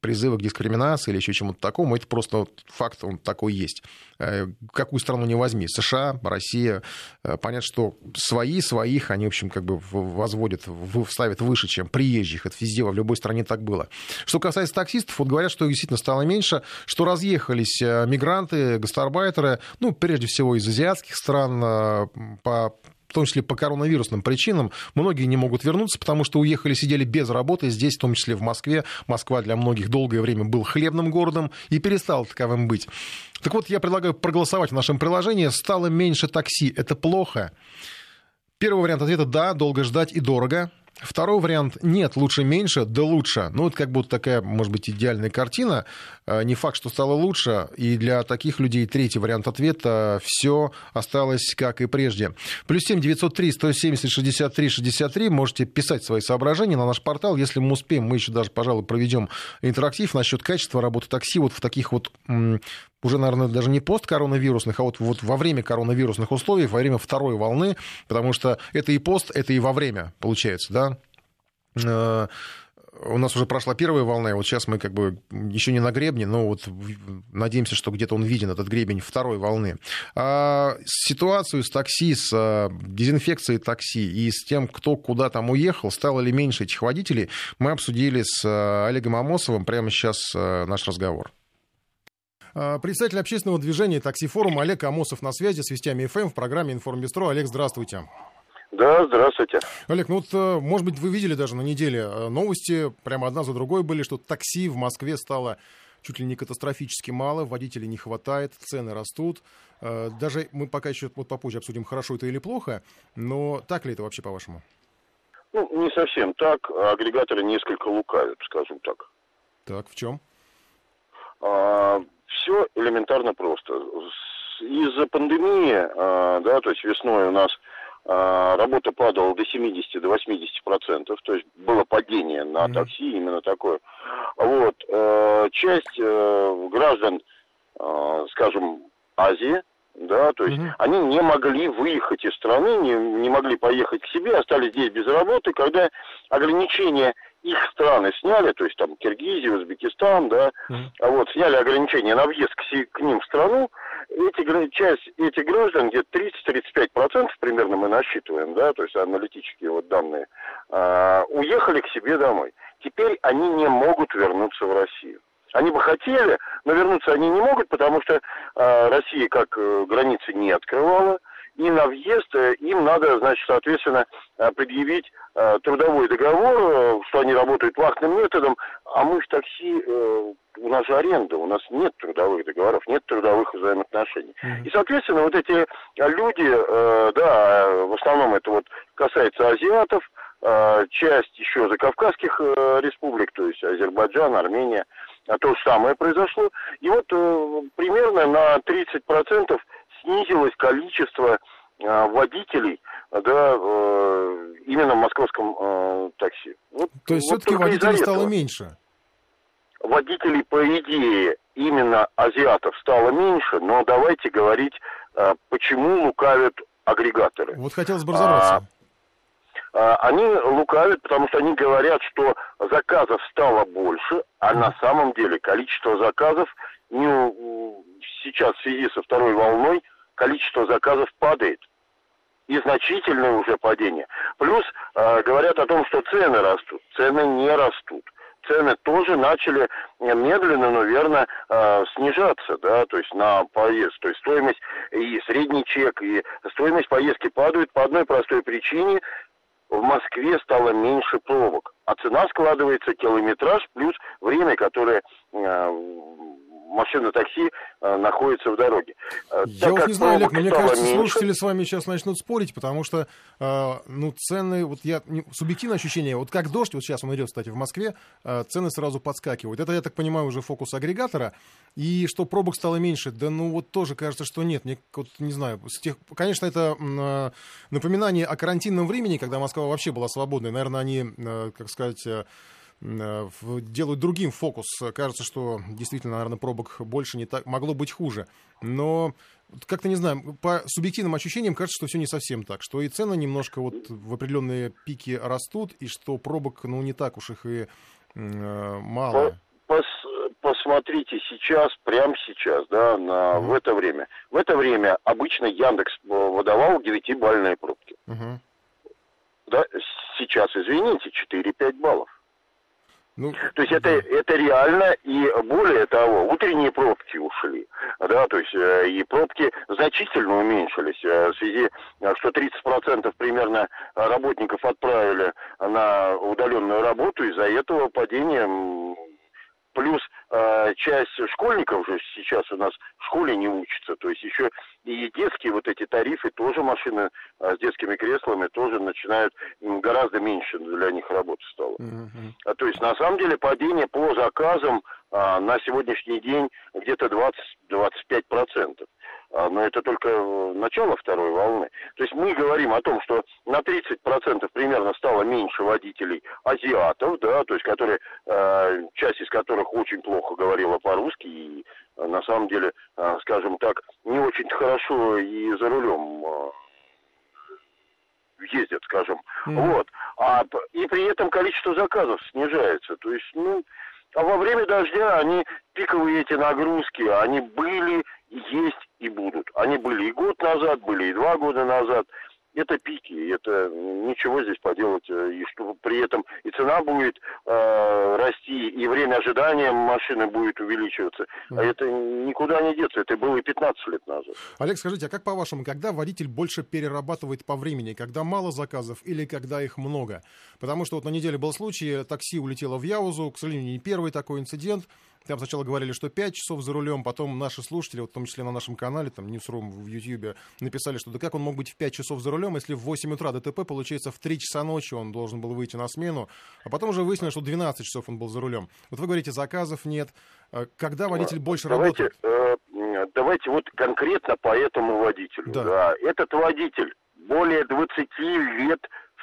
призывы к дискриминации или еще чему-то такому, это просто вот факт, он такой есть. Э, какую страну не возьми, США, Россия, понятно, что свои своих, они, в общем, как бы возводят, ставят выше, чем приезжих, это везде, в любой стране так было. Что касается таксистов, вот говорят, что их действительно стало меньше, что разъехались э, мигранты, гастарбайтеры, ну, прежде всего из азиатских стран, э, по в том числе по коронавирусным причинам, многие не могут вернуться, потому что уехали, сидели без работы здесь, в том числе в Москве. Москва для многих долгое время был хлебным городом и перестал таковым быть. Так вот, я предлагаю проголосовать в нашем приложении. Стало меньше такси. Это плохо? Первый вариант ответа – да, долго ждать и дорого. Второй вариант – нет, лучше меньше, да лучше. Ну, это как будто такая, может быть, идеальная картина. А, не факт, что стало лучше. И для таких людей третий вариант ответа – все осталось как и прежде. Плюс семь девятьсот три сто семьдесят шестьдесят три шестьдесят три. Можете писать свои соображения на наш портал. Если мы успеем, мы еще даже, пожалуй, проведем интерактив насчет качества работы такси вот в таких вот уже, наверное, даже не посткоронавирусных, а вот, вот во время коронавирусных условий, во время второй волны, потому что это и пост, это и во время, получается, да? У нас уже прошла первая волна, и вот сейчас мы как бы еще не на гребне, но вот надеемся, что где-то он виден, этот гребень второй волны. А ситуацию с такси, с э, дезинфекцией такси и с тем, кто куда там уехал, стало ли меньше этих водителей, мы обсудили с э, Олегом Амосовым. Прямо сейчас наш разговор. А, представитель общественного движения «Такси Форум» Олег Амосов на связи с Вестями ФМ в программе «Информбистро». Олег, здравствуйте. Да, здравствуйте. Олег, ну вот, э, может быть, вы видели даже на неделе э, новости, прямо одна за другой были, что такси в Москве стало чуть ли не катастрофически мало, водителей не хватает, цены растут. Э, даже мы пока еще вот попозже обсудим, хорошо это или плохо, но так ли это вообще, по-вашему? Ну, не совсем так. Агрегаторы несколько лукавят, скажем так. Так, в чем? А, все элементарно просто. Из-за пандемии, а, да, то есть весной у нас работа падала до 70 до 80 процентов, то есть было падение на такси именно такое. Вот э, часть э, граждан, э, скажем, Азии, да, то есть mm-hmm. они не могли выехать из страны, не, не могли поехать к себе, остались здесь без работы, когда ограничения их страны сняли, то есть там Киргизия, Узбекистан, да, mm-hmm. а вот сняли ограничения на въезд к, к ним в страну, эти, часть этих граждан, где-то 30-35% примерно мы насчитываем, да, то есть аналитические вот данные, э, уехали к себе домой. Теперь они не могут вернуться в Россию. Они бы хотели, но вернуться они не могут, потому что э, Россия как э, границы не открывала, и на въезд э, им надо, значит, соответственно, э, предъявить э, трудовой договор, что они работают вахтным методом, а мы в такси, у нас же аренда, у нас нет трудовых договоров, нет трудовых взаимоотношений. И, соответственно, вот эти люди, да, в основном это вот касается азиатов, часть еще закавказских республик, то есть Азербайджан, Армения, то же самое произошло. И вот примерно на 30% снизилось количество э, водителей да, э, именно в московском э, такси. Вот, То есть вот все-таки водителей стало меньше? Водителей, по идее, именно азиатов стало меньше, но давайте говорить, почему лукавят агрегаторы. Вот хотелось бы разобраться. А, они лукавят, потому что они говорят, что заказов стало больше, а на самом деле количество заказов не, сейчас в связи со второй волной количество заказов падает. И значительное уже падение. Плюс э, говорят о том, что цены растут. Цены не растут. Цены тоже начали медленно, но верно э, снижаться, да, то есть на поезд. То есть стоимость и средний чек, и стоимость поездки падают по одной простой причине. В Москве стало меньше пробок, а цена складывается километраж плюс время, которое э, машина такси э, находится в дороге. Э, Я вот не знаю, Олег, но мне кажется, меньше... слушатели с вами сейчас начнут спорить, потому что, э, ну, цены, вот я, субъективное ощущение, вот как дождь, вот сейчас он идет, кстати, в Москве, э, цены сразу подскакивают. Это, я так понимаю, уже фокус агрегатора. И что пробок стало меньше, да ну вот тоже кажется, что нет. Мне вот не знаю, с тех, конечно, это э, напоминание о карантинном времени, когда Москва вообще была свободной. Наверное, они, э, как сказать... Э, делают другим фокус. Кажется, что действительно, наверное, пробок больше не так, могло быть хуже. Но как-то не знаю, по субъективным ощущениям кажется, что все не совсем так, что и цены немножко вот в определенные пики растут, и что пробок, ну, не так уж их и э, мало. Пос, посмотрите сейчас, прямо сейчас, да, на, uh-huh. в это время. В это время обычно Яндекс выдавал 9-бальные пробки. Uh-huh. Да, сейчас, извините, 4-5 баллов. Ну, то есть это, это реально, и более того, утренние пробки ушли, да, то есть э, и пробки значительно уменьшились. Э, в связи, э, что 30% примерно работников отправили на удаленную работу, из-за этого падение Плюс э, часть школьников же сейчас у нас в школе не учатся. То есть еще и детские вот эти тарифы, тоже машины э, с детскими креслами тоже начинают гораздо меньше для них работы стало. Mm-hmm. А, то есть на самом деле падение по заказам э, на сегодняшний день где-то 20-25%. А, но это только э, начало второй волны. То есть мы говорим о том, что на 30% примерно стало меньше водителей азиатов, да, то есть которые, э, часть из которых очень плохо говорила по-русски и э, на самом деле, скажем так, не очень хорошо и за рулем ездят, скажем. Mm. Вот. А, и при этом количество заказов снижается. То есть, ну, а во время дождя они, пиковые эти нагрузки, они были, есть и будут. Они были и год назад, были и два года назад. Это пики, это ничего здесь поделать, э, и что при этом и цена будет э, расти, и время ожидания машины будет увеличиваться. А это никуда не деться, это было и 15 лет назад. Олег, скажите, а как по-вашему, когда водитель больше перерабатывает по времени, когда мало заказов или когда их много? Потому что вот на неделе был случай, такси улетело в Яузу, к сожалению, не первый такой инцидент, там сначала говорили, что 5 часов за рулем, потом наши слушатели, вот в том числе на нашем канале, там, Newsroom в YouTube, написали, что да как он мог быть в 5 часов за рулем, если в 8 утра ДТП, получается, в 3 часа ночи он должен был выйти на смену, а потом уже выяснилось, что 12 часов он был за рулем. Вот вы говорите, заказов нет. А когда водитель больше давайте, работает? Э, давайте вот конкретно по этому водителю. Да. Да. Этот водитель более 20 лет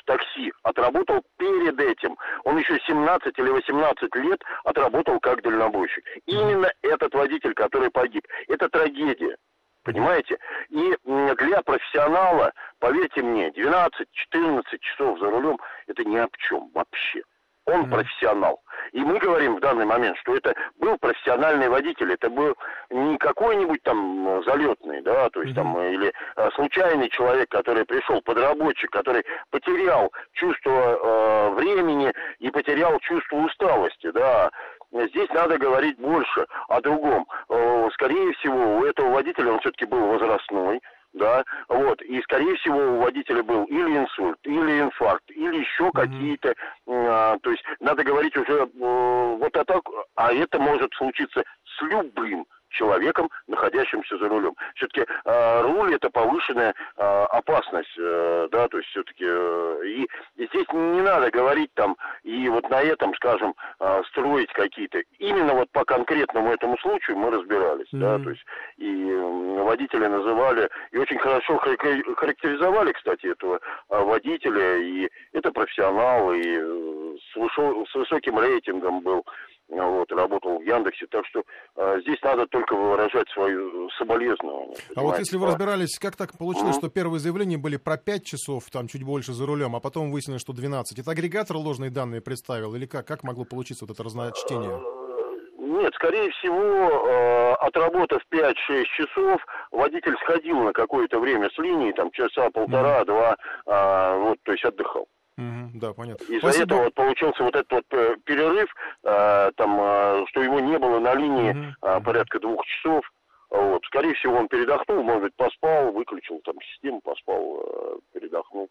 такси, отработал перед этим. Он еще 17 или 18 лет отработал как дальнобойщик. Именно этот водитель, который погиб. Это трагедия. Понимаете? И для профессионала, поверьте мне, 12-14 часов за рулем это ни о чем вообще. Он mm-hmm. профессионал. И мы говорим в данный момент, что это был профессиональный водитель, это был не какой-нибудь там залетный, да, то есть mm-hmm. там, или а, случайный человек, который пришел, подработчик, который потерял чувство э, времени и потерял чувство усталости, да. Здесь надо говорить больше о другом. Э, скорее всего, у этого водителя он все-таки был возрастной, да, вот, и, скорее всего, у водителя был или инсульт, или инфаркт, или еще mm-hmm. какие-то, а, то есть надо говорить уже э, вот это, а это может случиться с любым человеком, находящимся за рулем. Все-таки э, руль это повышенная э, опасность, э, да, то есть все-таки э, и, и здесь не надо говорить там и вот на этом, скажем, э, строить какие-то. Именно вот по конкретному этому случаю мы разбирались, mm-hmm. да, то есть и э, водители называли и очень хорошо характеризовали, кстати, этого э, водителя и это профессионал и э, с, вышо, с высоким рейтингом был вот, работал в Яндексе, так что э, здесь надо только выражать свое соболезнование. А вот если вы разбирались, как так получилось, mm-hmm. что первые заявления были про 5 часов, там чуть больше за рулем, а потом выяснилось, что 12. Это агрегатор ложные данные представил или как? Как могло получиться вот это разночтение? Э, нет, скорее всего, э, отработав 5-6 часов, водитель сходил на какое-то время с линии, там часа полтора-два, mm-hmm. вот, то есть отдыхал. Угу, да, понятно. Из-за Спасибо. этого вот получился вот этот вот э, перерыв, э, там, э, что его не было на линии угу. э, порядка двух часов. Вот. Скорее всего, он передохнул, может быть, поспал, выключил там систему, поспал, э, передохнул.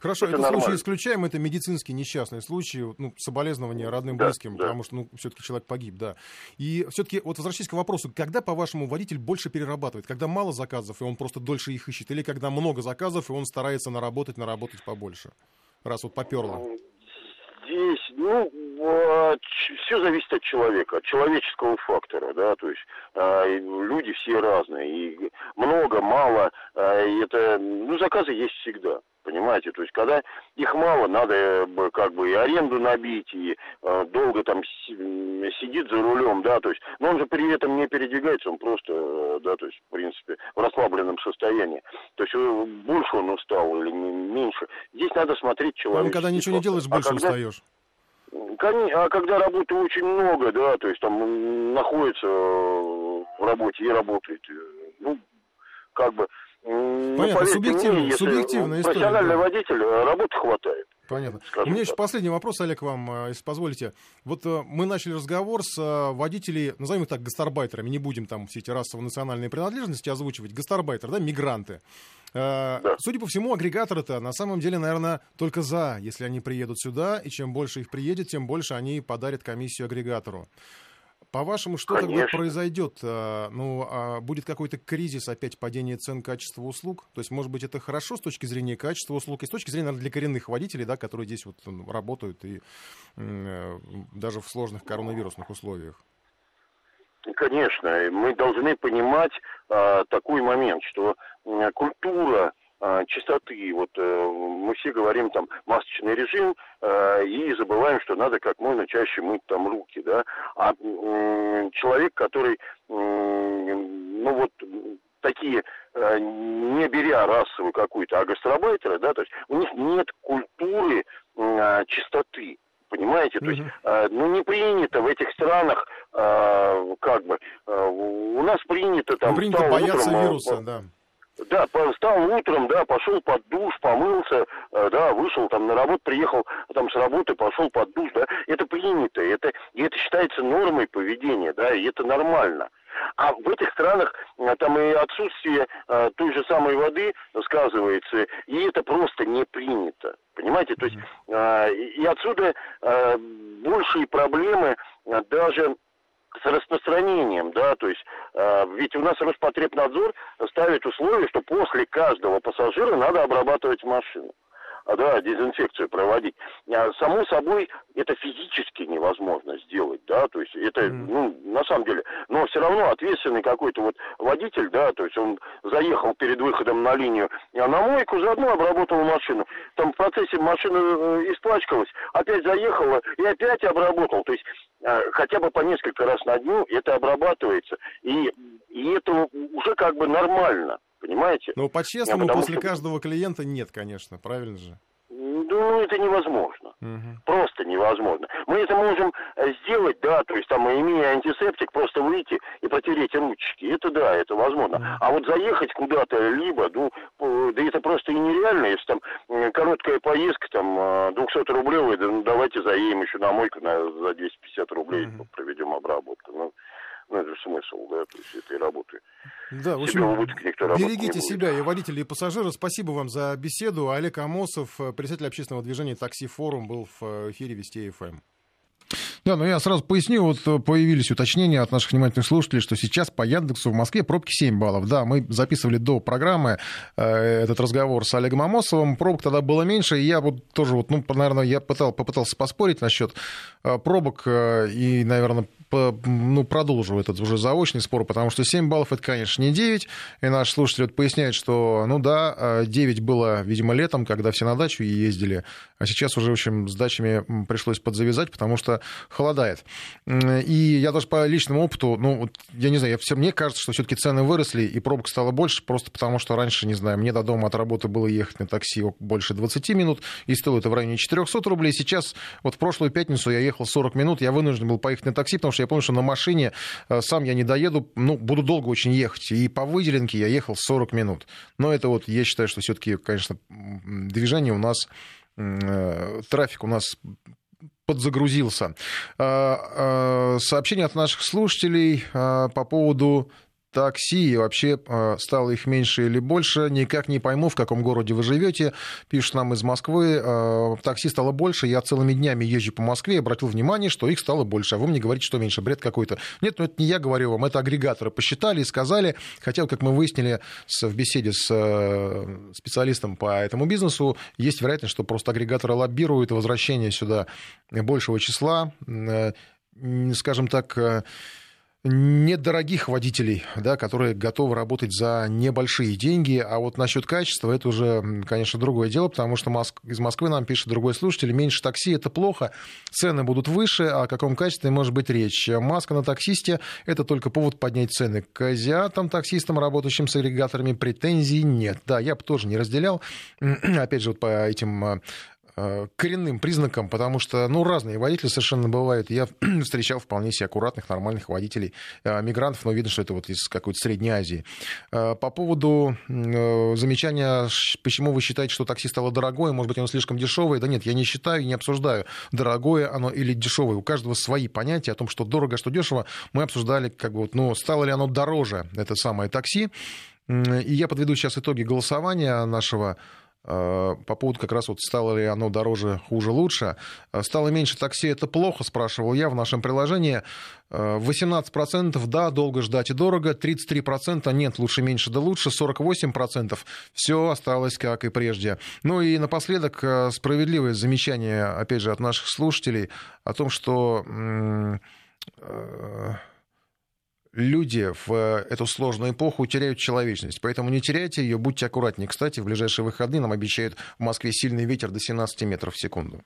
Хорошо, это этот случай исключаем, это медицинский несчастный случай, ну, соболезнования родным, да, близким, да. потому что, ну, все-таки человек погиб, да. И все-таки, вот возвращаясь к вопросу, когда, по-вашему, водитель больше перерабатывает? Когда мало заказов, и он просто дольше их ищет, или когда много заказов, и он старается наработать, наработать побольше? Раз вот поперло? Здесь, ну, все зависит от человека, от человеческого фактора, да, то есть э, люди все разные, и много, мало, э, это, ну, заказы есть всегда понимаете? То есть, когда их мало, надо э, как бы и аренду набить, и э, долго там сидит за рулем, да, то есть, но он же при этом не передвигается, он просто, э, да, то есть, в принципе, в расслабленном состоянии. То есть, больше он устал или меньше. Здесь надо смотреть человека. Ну, когда ничего не делаешь, больше а когда... устаешь. А когда работы очень много, да, то есть там находится в работе и работает, ну, как бы Понятно, ну, субъективно, мне, субъективная история. Профессиональный да. водитель, э, работы хватает. Понятно. У меня еще последний вопрос, Олег, вам, э, если позволите. Вот э, мы начали разговор с водителей, назовем их так, гастарбайтерами, не будем там все эти расово-национальные принадлежности озвучивать. Гастарбайтеры, да, мигранты. Да. Судя по всему, агрегаторы-то на самом деле, наверное, только за, если они приедут сюда, и чем больше их приедет, тем больше они подарят комиссию агрегатору. По-вашему, что Конечно. тогда произойдет? А, ну, а будет какой-то кризис, опять падение цен качества услуг? То есть, может быть, это хорошо с точки зрения качества услуг и с точки зрения, наверное, для коренных водителей, да, которые здесь вот работают и э, даже в сложных коронавирусных условиях? Конечно, мы должны понимать э, такой момент, что э, культура чистоты. Вот э, мы все говорим там масочный режим э, и забываем, что надо как можно чаще мыть там руки, да. А человек, который, ну вот такие, э, не беря расовую какую-то, а гастробайтеры, да, то есть у них нет культуры э, чистоты. Понимаете, то есть, э, ну не принято в этих странах, э, как бы, э, у нас принято там. Ну, принято бояться утром, вируса, да да, встал утром, да, пошел под душ, помылся, э, да, вышел там на работу, приехал там с работы, пошел под душ, да, это принято, это, и это считается нормой поведения, да, и это нормально. А в этих странах э, там и отсутствие э, той же самой воды сказывается, и это просто не принято. Понимаете, то есть э, и отсюда э, большие проблемы э, даже с распространением, да, то есть э, ведь у нас Роспотребнадзор ставит условие, что после каждого пассажира надо обрабатывать машину. А, да, дезинфекцию проводить. А, само собой, это физически невозможно сделать, да, то есть это, ну, на самом деле, но все равно ответственный какой-то вот водитель, да, то есть он заехал перед выходом на линию а на мойку, заодно обработал машину. Там в процессе машина э, испачкалась, опять заехала и опять обработал. То есть э, хотя бы по несколько раз на дню это обрабатывается. И, и это уже как бы нормально. Понимаете? Но по-честному после что... каждого клиента нет, конечно, правильно же? Ну, это невозможно. Угу. Просто невозможно. Мы это можем э, сделать, да, то есть там, имея антисептик, просто выйти и протереть ручки. Это да, это возможно. Угу. А вот заехать куда-то, либо, ну, да это просто и нереально, если там короткая поездка, там, 200 рублевая, да, ну, давайте заедем еще на мойку на, за 250 рублей, угу. проведем обработку. Ну, ну, это смысл, да, то есть этой работы. Да, в общем, берегите себя и водителей, и пассажиров. Спасибо вам за беседу. Олег Амосов, э, председатель общественного движения «Такси Форум», был в э, эфире Вести ФМ. Эм. Да, но я сразу поясню, вот э, появились уточнения от наших внимательных слушателей, что сейчас по Яндексу в Москве пробки 7 баллов. Да, мы записывали до программы э, этот разговор с Олегом Амосовым, пробок тогда было меньше, и я вот тоже, вот, ну, наверное, я пытал, попытался поспорить насчет э, пробок, э, и, наверное, ну, продолжу этот уже заочный спор, потому что 7 баллов это, конечно, не 9, и наш слушатель вот поясняет, что, ну да, 9 было, видимо, летом, когда все на дачу ездили, а сейчас уже, в общем, с дачами пришлось подзавязать, потому что холодает. И я даже по личному опыту, ну, я не знаю, я, все, мне кажется, что все-таки цены выросли, и пробок стало больше, просто потому что раньше, не знаю, мне до дома от работы было ехать на такси больше 20 минут, и стоило это в районе 400 рублей. Сейчас, вот в прошлую пятницу я ехал 40 минут, я вынужден был поехать на такси, потому что я помню, что на машине э, сам я не доеду, ну, буду долго очень ехать. И по выделенке я ехал 40 минут. Но это вот, я считаю, что все-таки, конечно, движение у нас э, трафик у нас подзагрузился. А, а, сообщение от наших слушателей а, по поводу такси, и вообще э, стало их меньше или больше. Никак не пойму, в каком городе вы живете. Пишут нам из Москвы. Э, такси стало больше. Я целыми днями езжу по Москве обратил внимание, что их стало больше. А вы мне говорите, что меньше. Бред какой-то. Нет, ну это не я говорю вам, это агрегаторы посчитали и сказали. Хотя, как мы выяснили в беседе с э, специалистом по этому бизнесу, есть вероятность, что просто агрегаторы лоббируют возвращение сюда большего числа, скажем так, недорогих водителей, да, которые готовы работать за небольшие деньги. А вот насчет качества это уже, конечно, другое дело, потому что Моск... из Москвы нам пишет другой слушатель, меньше такси это плохо, цены будут выше, о каком качестве может быть речь? Маска на таксисте это только повод поднять цены. К азиатам, таксистам, работающим с агрегаторами, претензий нет. Да, я бы тоже не разделял. Опять же, вот по этим Э, коренным признаком, потому что, ну, разные водители совершенно бывают. Я встречал вполне себе аккуратных, нормальных водителей, э, мигрантов, но видно, что это вот из какой-то Средней Азии. Э, по поводу замечания, почему вы считаете, что такси стало дорогое, может быть, оно слишком дешевое, да нет, я не считаю и не обсуждаю, дорогое оно или дешевое. У каждого свои понятия о том, что дорого, что дешево. Мы обсуждали, как бы, вот, ну, стало ли оно дороже, это самое такси. И я подведу сейчас итоги голосования нашего Э, по поводу как раз вот стало ли оно дороже, хуже, лучше. Э, стало меньше такси, это плохо, спрашивал я в нашем приложении. 18% э, да, долго ждать и дорого, 33% нет, лучше, меньше, да лучше, 48% все осталось как и прежде. Ну и напоследок справедливое замечание, опять же, от наших слушателей о том, что люди в э, эту сложную эпоху теряют человечность. Поэтому не теряйте ее, будьте аккуратнее. Кстати, в ближайшие выходные нам обещают в Москве сильный ветер до 17 метров в секунду.